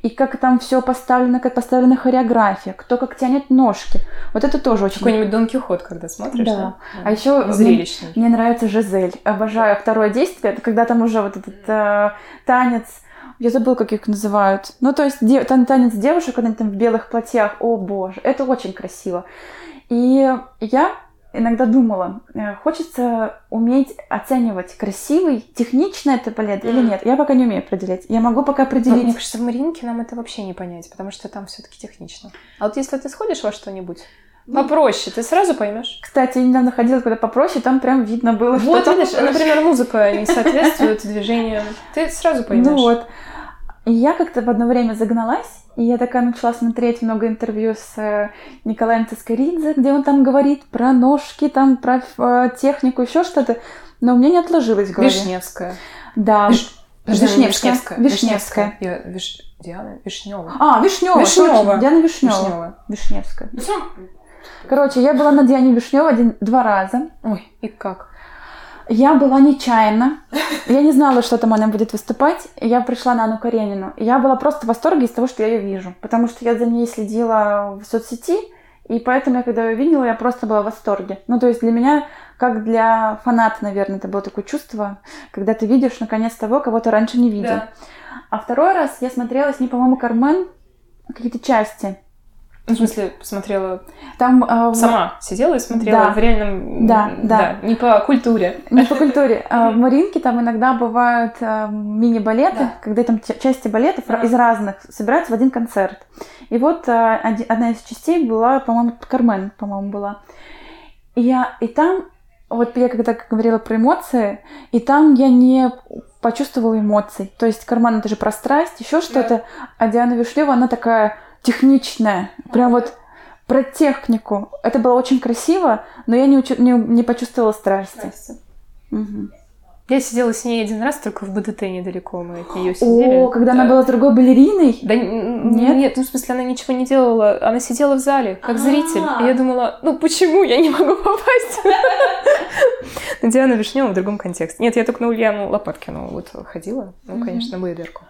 и как там все поставлено, как поставлена хореография, кто как тянет ножки. Вот это тоже очень... Какой-нибудь Дон Кихот, когда смотришь, да. да? А еще зрелищный. Мне, мне нравится Жизель. Обожаю второе действие, это когда там уже вот этот э, танец я забыла, как их называют. Ну, то есть де- танец девушек, когда они там в белых платьях. О, боже, это очень красиво. И я иногда думала, э, хочется уметь оценивать красивый, технично это балет mm. или нет. Я пока не умею определять. Я могу пока определить. Но, мне кажется, в Маринке нам это вообще не понять, потому что там все-таки технично. А вот если ты сходишь во что-нибудь, ну, попроще, ты сразу поймешь. Кстати, я недавно ходила куда попроще, там прям видно было, вот, что видишь, например, музыка не соответствует движению. Ты сразу поймешь. Ну вот. И я как-то в одно время загналась, и я такая начала смотреть много интервью с э, Николаем Цискоридзе, где он там говорит про ножки, там про э, технику, еще что-то. Но у меня не отложилось в голове. Вишневская. Да. Виш... Вишневская. Вишневская. Вишневская. Я, виш... Диана Вишнева. А, Вишнева. Вишнева. Диана Вишнева. Вишнева. Вишневская. Короче, я была на Диане Вишнева один, два раза. Ой, и как? Я была нечаянно. Я не знала, что там она будет выступать. Я пришла на Анну Каренину. Я была просто в восторге из того, что я ее вижу. Потому что я за ней следила в соцсети. И поэтому я, когда ее видела, я просто была в восторге. Ну, то есть для меня, как для фаната, наверное, это было такое чувство, когда ты видишь, наконец, того, кого ты раньше не видел. Да. А второй раз я смотрела с ней, по-моему, Кармен, какие-то части. В смысле, посмотрела... Там... Э, Сама сидела и смотрела да, в реальном... Да, да, да. Не по культуре. Не по культуре. В Маринке там иногда бывают э, мини-балеты, да. когда там части балетов да. из разных собираются в один концерт. И вот одна из частей была, по-моему, Кармен, по-моему, была. И, я, и там, вот я когда говорила про эмоции, и там я не почувствовала эмоций. То есть Кармен это же про страсть, еще что-то. А Диана Вишлева, она такая техничная, прям вот про технику. Это было очень красиво, но я не, учу, не, не почувствовала страсти. страсти. Угу. Я сидела с ней один раз, только в БДТ недалеко мы от нее сидели. О, когда да. она была другой балериной? Да нет? Нет, ну в смысле она ничего не делала, она сидела в зале, как зритель. И я думала, ну почему я не могу попасть? На Диану Вишневу в другом контексте. Нет, я только на Ульяну Лопаткину вот ходила, ну, конечно, Бейдерку.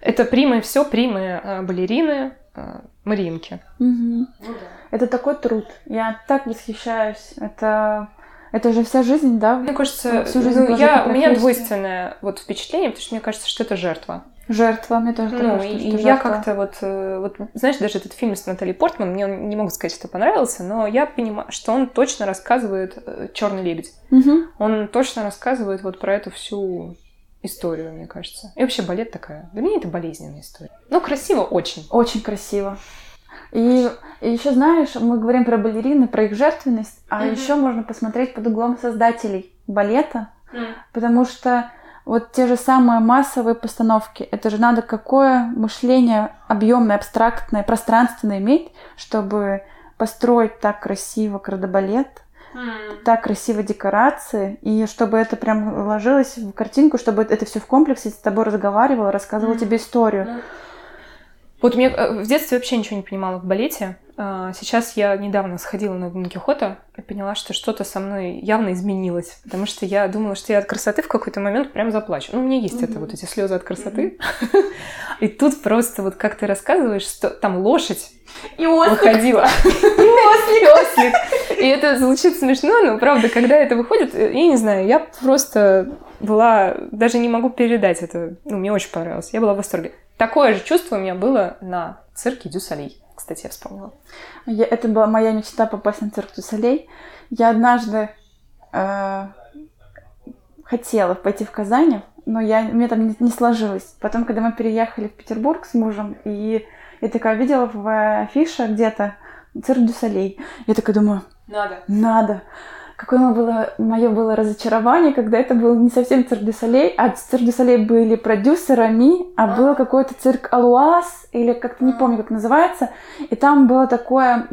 Это примы, все примы э, балерины, э, Маринки. Угу. Это такой труд. Я так восхищаюсь. Это это же вся жизнь, да? Мне кажется, всю жизнь ну, я, у меня двойственное вот впечатление, потому что мне кажется, что это жертва. Жертва, мне тоже ну, кажется, и, что я как-то вот, э, вот, знаешь, даже этот фильм с Натальей Портман, мне он не могу сказать, что понравился, но я понимаю, что он точно рассказывает Черный лебедь. Угу. Он точно рассказывает вот про эту всю историю, мне кажется. И вообще балет такая. Для меня это болезненная история. Ну, красиво очень. Очень красиво. И, и еще знаешь, мы говорим про балерины, про их жертвенность, а mm-hmm. еще можно посмотреть под углом создателей балета, mm. потому что вот те же самые массовые постановки, это же надо какое мышление объемное, абстрактное, пространственное иметь, чтобы построить так красиво кардебалет, Mm. Так красиво декорации, и чтобы это прям ложилось в картинку, чтобы это все в комплексе с тобой разговаривало, рассказывало mm. тебе историю. Mm. Вот мне э, в детстве вообще ничего не понимала в балете. А, сейчас я недавно сходила на Дон Кихота и поняла, что что-то со мной явно изменилось, потому что я думала, что я от красоты в какой-то момент прям заплачу. Ну, у меня есть mm-hmm. это, вот эти слезы от красоты. Mm-hmm. И тут просто вот как ты рассказываешь, что там лошадь и ослик. выходила. И ослик. И ослик. И это звучит смешно, но правда, когда это выходит, э, я не знаю, я просто была, даже не могу передать это, ну, мне очень понравилось, я была в восторге. Такое же чувство у меня было на цирке du Soleil кстати, я вспомнила. Я, это была моя мечта попасть на цирк du Soleil. Я однажды э, хотела пойти в Казань, но я, мне там не, не сложилось. Потом, когда мы переехали в Петербург с мужем, и я такая видела в афише где-то цирк дю Солей. Я такая думаю, надо. Надо. Какое было, мое было разочарование, когда это был не совсем цирк дю Солей, а цирк дю Солей были продюсерами, а, а. был какой-то цирк Алуаз, или как-то не а. помню, как называется. И там было такое,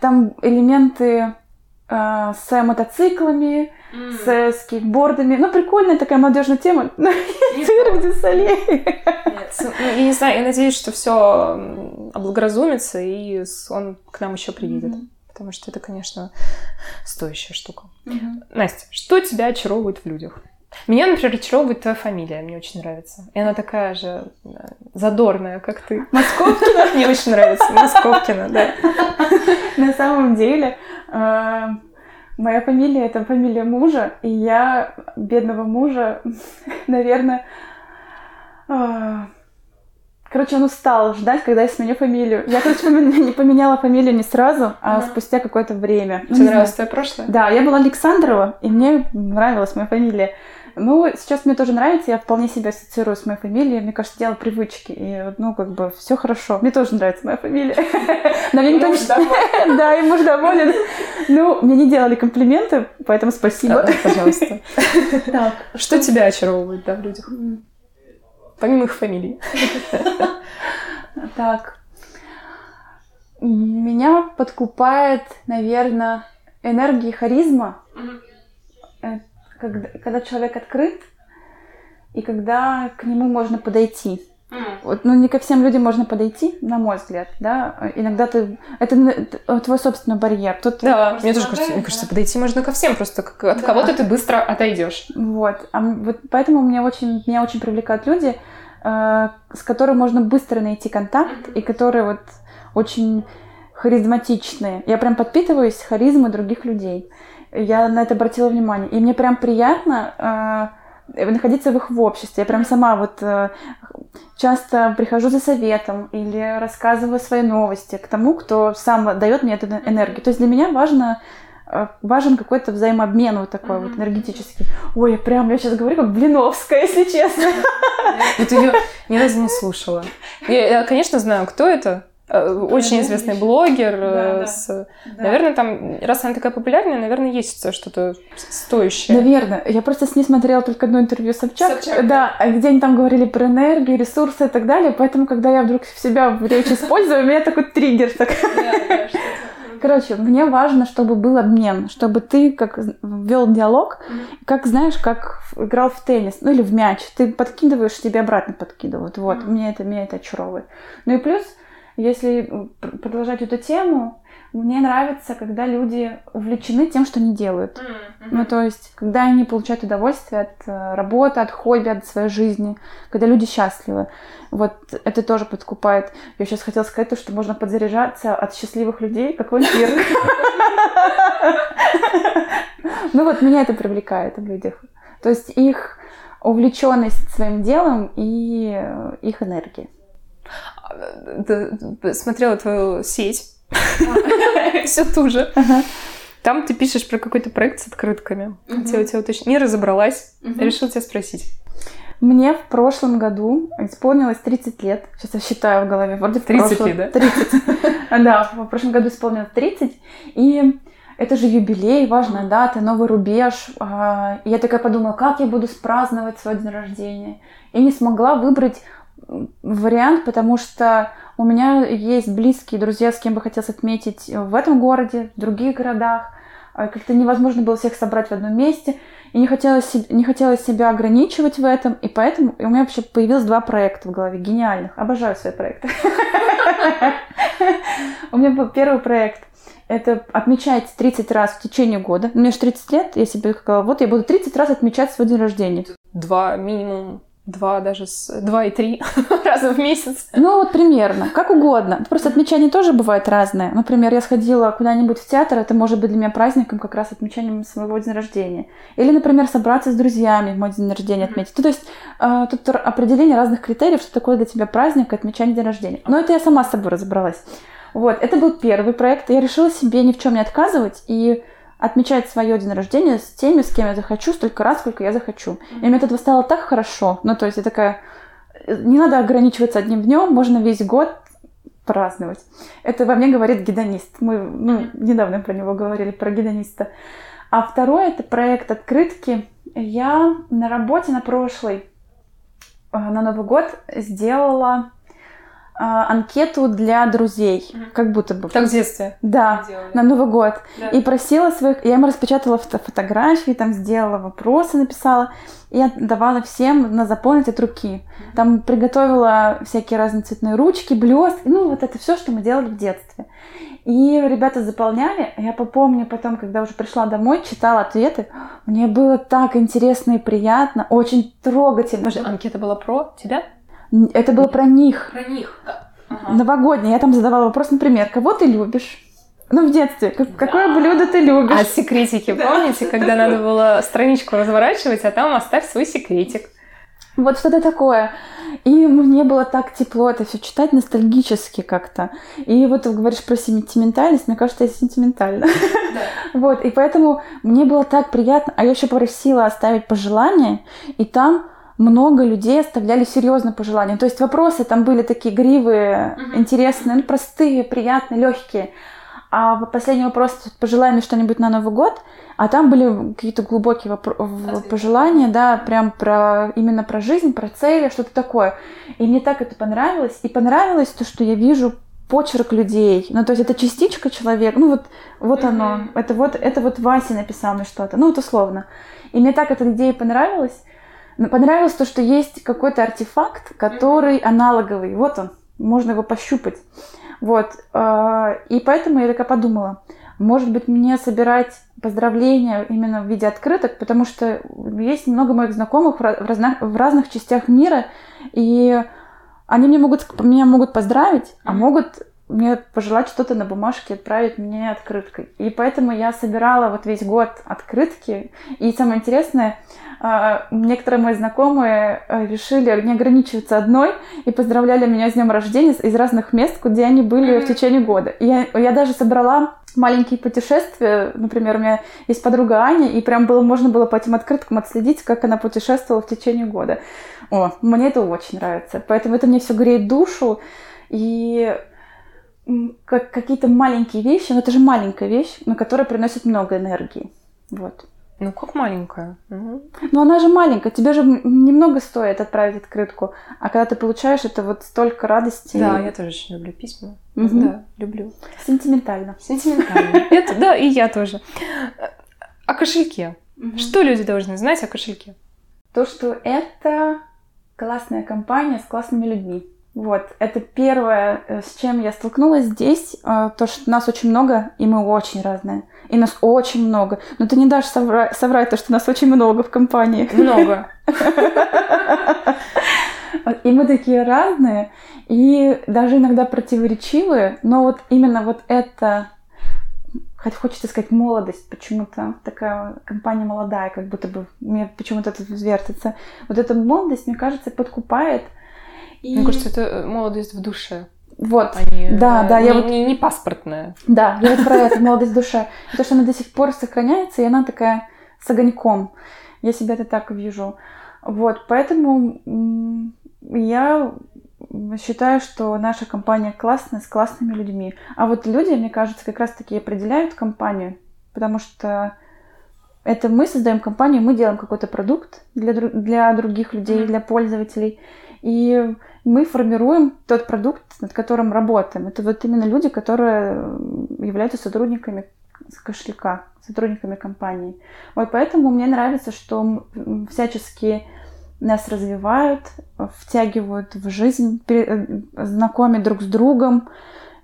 там элементы э, с мотоциклами, mm. с скейтбордами. Ну, прикольная такая молодежная тема. Цирк дю Солей. Ну, я не знаю, я надеюсь, что все облагоразумится, и он к нам еще приедет. Mm-hmm. Потому что это, конечно, стоящая штука. Mm-hmm. Настя, что тебя очаровывает в людях? Меня, например, очаровывает твоя фамилия, мне очень нравится. И она такая же задорная, как ты. Московкина? Мне очень нравится. Московкина, да. На самом деле, э, моя фамилия — это фамилия мужа, и я бедного мужа, наверное, э, Короче, он устал ждать, когда я сменю фамилию. Я, короче, не поменяла фамилию не сразу, а ага. спустя какое-то время. Тебе нравилось твое прошлое? Да, я была Александрова, и мне нравилась моя фамилия. Ну, сейчас мне тоже нравится, я вполне себя ассоциирую с моей фамилией. Мне кажется, дело привычки. И, ну, как бы, все хорошо. Мне тоже нравится моя фамилия. Но мне никто не... Да, и муж доволен. Ну, мне не делали комплименты, поэтому спасибо. Пожалуйста. Так. Что тебя очаровывает, да, в людях? Помимо их фамилий. Так. Меня подкупает, наверное, энергия и харизма. Э, когда, когда человек открыт, и когда к нему можно подойти. Вот, ну, не ко всем людям можно подойти, на мой взгляд, да. Иногда ты... Это твой собственный барьер. Тут да, мне тоже кажется, мне кажется, подойти можно ко всем, просто от да. кого-то ты быстро отойдешь. Вот. А вот поэтому меня очень, меня очень привлекают люди, э, с которыми можно быстро найти контакт, и которые вот очень харизматичные. Я прям подпитываюсь харизмой других людей. Я на это обратила внимание. И мне прям приятно э, находиться в их в обществе. Я прям сама вот э, часто прихожу за советом или рассказываю свои новости к тому, кто сам дает мне эту энергию. То есть для меня важно э, важен какой-то взаимообмен вот такой mm-hmm. вот энергетический. Ой, я прям, я сейчас говорю как Блиновская, если честно. Я ее ни разу не слушала. Я, конечно, знаю, кто это, Э, очень известный блогер. Да, э, с... да. Наверное, там, раз она такая популярная, наверное, есть что-то стоящее. Наверное. Я просто с ней смотрела только одно интервью Собчак, Собчак да, да, где они там говорили про энергию, ресурсы и так далее. Поэтому, когда я вдруг себя в речи использую, у меня такой триггер. Так. Короче, мне важно, чтобы был обмен, чтобы ты как вел диалог, как знаешь, как играл в теннис, ну или в мяч, ты подкидываешь, тебе обратно подкидывают. Вот, mm-hmm. мне это, меня это очаровывает. Ну и плюс, если продолжать эту тему, мне нравится, когда люди увлечены тем, что они делают. Mm-hmm. Ну, то есть, когда они получают удовольствие от э, работы, от хобби, от своей жизни, когда люди счастливы. Вот это тоже подкупает. Я сейчас хотела сказать то, что можно подзаряжаться от счастливых людей, как вампир. Ну вот меня это привлекает в людях. То есть их увлеченность своим делом и э, их энергия смотрела твою сеть, все ту же. Там ты пишешь про какой-то проект с открытками. Хотела тебя уточнить. Не разобралась. Решила тебя спросить. Мне в прошлом году исполнилось 30 лет. Сейчас я считаю в голове. Вроде в 30 лет, да? 30. Да, в прошлом году исполнилось 30. И это же юбилей, важная дата, новый рубеж. А, и я такая подумала, как я буду спраздновать свой день рождения. И не смогла выбрать вариант, потому что у меня есть близкие друзья, с кем бы хотелось отметить в этом городе, в других городах. А, как-то невозможно было всех собрать в одном месте. И не хотелось, не хотелось себя ограничивать в этом. И поэтому у меня вообще появилось два проекта в голове. Гениальных. Обожаю свои проекты. У меня был первый проект. Это отмечать 30 раз в течение года. Мне же 30 лет, я себе сказала, вот я буду 30 раз отмечать свой день рождения. Два минимум два даже с два и три раза в месяц. Ну вот примерно, как угодно. Просто отмечания тоже бывают разные. Например, я сходила куда-нибудь в театр, это может быть для меня праздником, как раз отмечанием своего дня рождения. Или, например, собраться с друзьями мой день рождения отметить. Ну, то есть э, тут определение разных критериев, что такое для тебя праздник, отмечание дня рождения. Но это я сама с собой разобралась. Вот, это был первый проект. Я решила себе ни в чем не отказывать и отмечать свое день рождения с теми, с кем я захочу, столько раз, сколько я захочу. И мне от этого стало так хорошо. Ну, то есть я такая, не надо ограничиваться одним днем, можно весь год праздновать. Это во мне говорит гедонист. Мы ну, недавно про него говорили, про гедониста. А второе это проект открытки. Я на работе на прошлой, э, на Новый год сделала анкету для друзей, mm как будто бы. Так в детстве. Да, на Новый год. Да. И просила своих, я им распечатала фото фотографии, там сделала вопросы, написала, и отдавала всем на заполнить от руки. mm Там приготовила всякие разные цветные ручки, блестки, ну вот это все, что мы делали в детстве. И ребята заполняли, я попомню потом, когда уже пришла домой, читала ответы, мне было так интересно и приятно, очень трогательно. Может, анкета была про тебя? Это было про них. Про них. Ага. Новогодний. Я там задавала вопрос, например, кого ты любишь? Ну, в детстве. Как, да. Какое блюдо ты любишь? А секретики, да. помните, когда надо было страничку разворачивать, а там оставь свой секретик. Вот что-то такое. И мне было так тепло это все читать, ностальгически как-то. И вот ты говоришь про сентиментальность, мне кажется, я сентиментальна. Да. Вот, и поэтому мне было так приятно. А я еще попросила оставить пожелания, и там много людей оставляли серьезно пожелания. То есть вопросы там были такие гривые, mm интересные, ну, простые, приятные, легкие. А последний вопрос пожелай мне что-нибудь на Новый год, а там были какие-то глубокие воп- пожелания, да, прям про именно про жизнь, про цели, что-то такое. И мне так это понравилось. И понравилось то, что я вижу почерк людей. Ну, то есть это частичка человека. Ну, вот, вот mm-hmm. оно. Это вот, это вот Вася написал мне что-то. Ну, вот условно. И мне так эта идея понравилась. Но понравилось то, что есть какой-то артефакт, который аналоговый. Вот он, можно его пощупать. Вот. А, и поэтому я такая подумала, может быть, мне собирать поздравления именно в виде открыток, потому что есть много моих знакомых в разных, в разных частях мира, и они мне могут, меня могут поздравить, а могут мне пожелать что-то на бумажке, отправить мне открыткой. И поэтому я собирала вот весь год открытки. И самое интересное, а, некоторые мои знакомые э, решили не ограничиваться одной и поздравляли меня с днем рождения из разных мест, где они были в течение года. И я, я даже собрала маленькие путешествия. Например, у меня есть подруга Аня, и прям было, можно было по этим открыткам отследить, как она путешествовала в течение года. О, мне это очень нравится. Поэтому это мне все греет душу. И как какие-то маленькие вещи, но это же маленькая вещь, но которая приносит много энергии. Вот. Ну, как маленькая. Угу. Ну, она же маленькая. Тебе же немного стоит отправить открытку. А когда ты получаешь, это вот столько радости. Да, я тоже очень люблю письма. Угу. Да, люблю. Сентиментально. Сентиментально. Это, да, и я тоже. О кошельке. Что люди должны знать о кошельке? То, что это классная компания с классными людьми. Вот, это первое, э, с чем я столкнулась здесь, э, то, что нас очень много, и мы очень разные. И нас очень много. Но ты не дашь соврать, соврать то, что нас очень много в компании. Много. И мы такие разные, и даже иногда противоречивые, но вот именно вот это, хоть хочется сказать молодость, почему-то такая компания молодая, как будто бы мне почему-то это вертится. Вот эта молодость, мне кажется, подкупает, и... Мне кажется, это э, молодость в душе. Вот, Они, да, э, да, не, я вот... Не, не паспортная. Да, я вот про это, молодость в душе. То, что она до сих пор сохраняется, и она такая с огоньком. Я себя это так вижу. Вот, поэтому я считаю, что наша компания классная, с классными людьми. А вот люди, мне кажется, как раз-таки определяют компанию, потому что это мы создаем компанию, мы делаем какой-то продукт для, для других людей, mm-hmm. для пользователей. И мы формируем тот продукт, над которым работаем. Это вот именно люди, которые являются сотрудниками кошелька, сотрудниками компании. Вот поэтому мне нравится, что всячески нас развивают, втягивают в жизнь, э, знакомят друг с другом.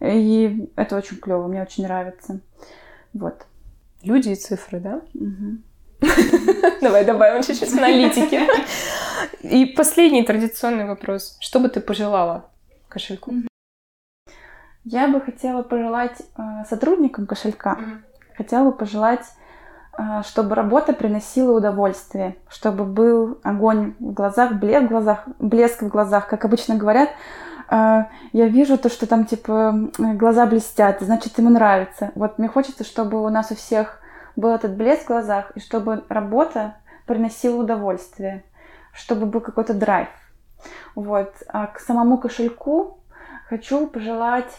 И это очень клево, мне очень нравится. Вот. Люди и цифры, да? Давай добавим чуть-чуть аналитики. И последний традиционный вопрос. Что бы ты пожелала кошельку? Я бы хотела пожелать э, сотрудникам кошелька, хотела бы пожелать, э, чтобы работа приносила удовольствие, чтобы был огонь в глазах, блеск в глазах, блеск в глазах, как обычно говорят. Э, я вижу то, что там типа глаза блестят, значит ему нравится. Вот мне хочется, чтобы у нас у всех был этот блеск в глазах, и чтобы работа приносила удовольствие, чтобы был какой-то драйв. Вот. А к самому кошельку хочу пожелать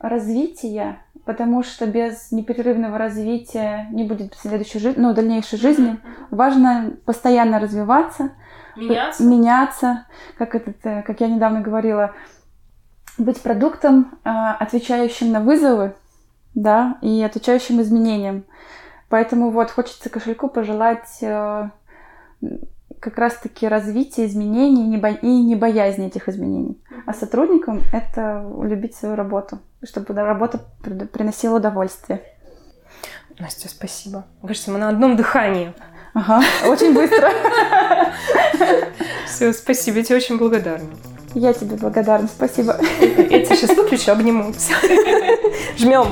развития, потому что без непрерывного развития не будет следующей жизни, ну, дальнейшей жизни. Важно постоянно развиваться, меняться, меняться как, этот, э, как я недавно говорила, быть продуктом, а, отвечающим на вызовы, да, и отвечающим изменениям. Поэтому вот хочется кошельку пожелать э, как раз-таки развития изменений не бо... и не боязни этих изменений. А сотрудникам это любить свою работу, чтобы работа приносила удовольствие. Настя, спасибо. Кажется, мы на одном дыхании. Ага, очень быстро. Все, спасибо, я тебе очень благодарна. Я тебе благодарна, спасибо. Я тебя сейчас выключу, обниму. Жмем.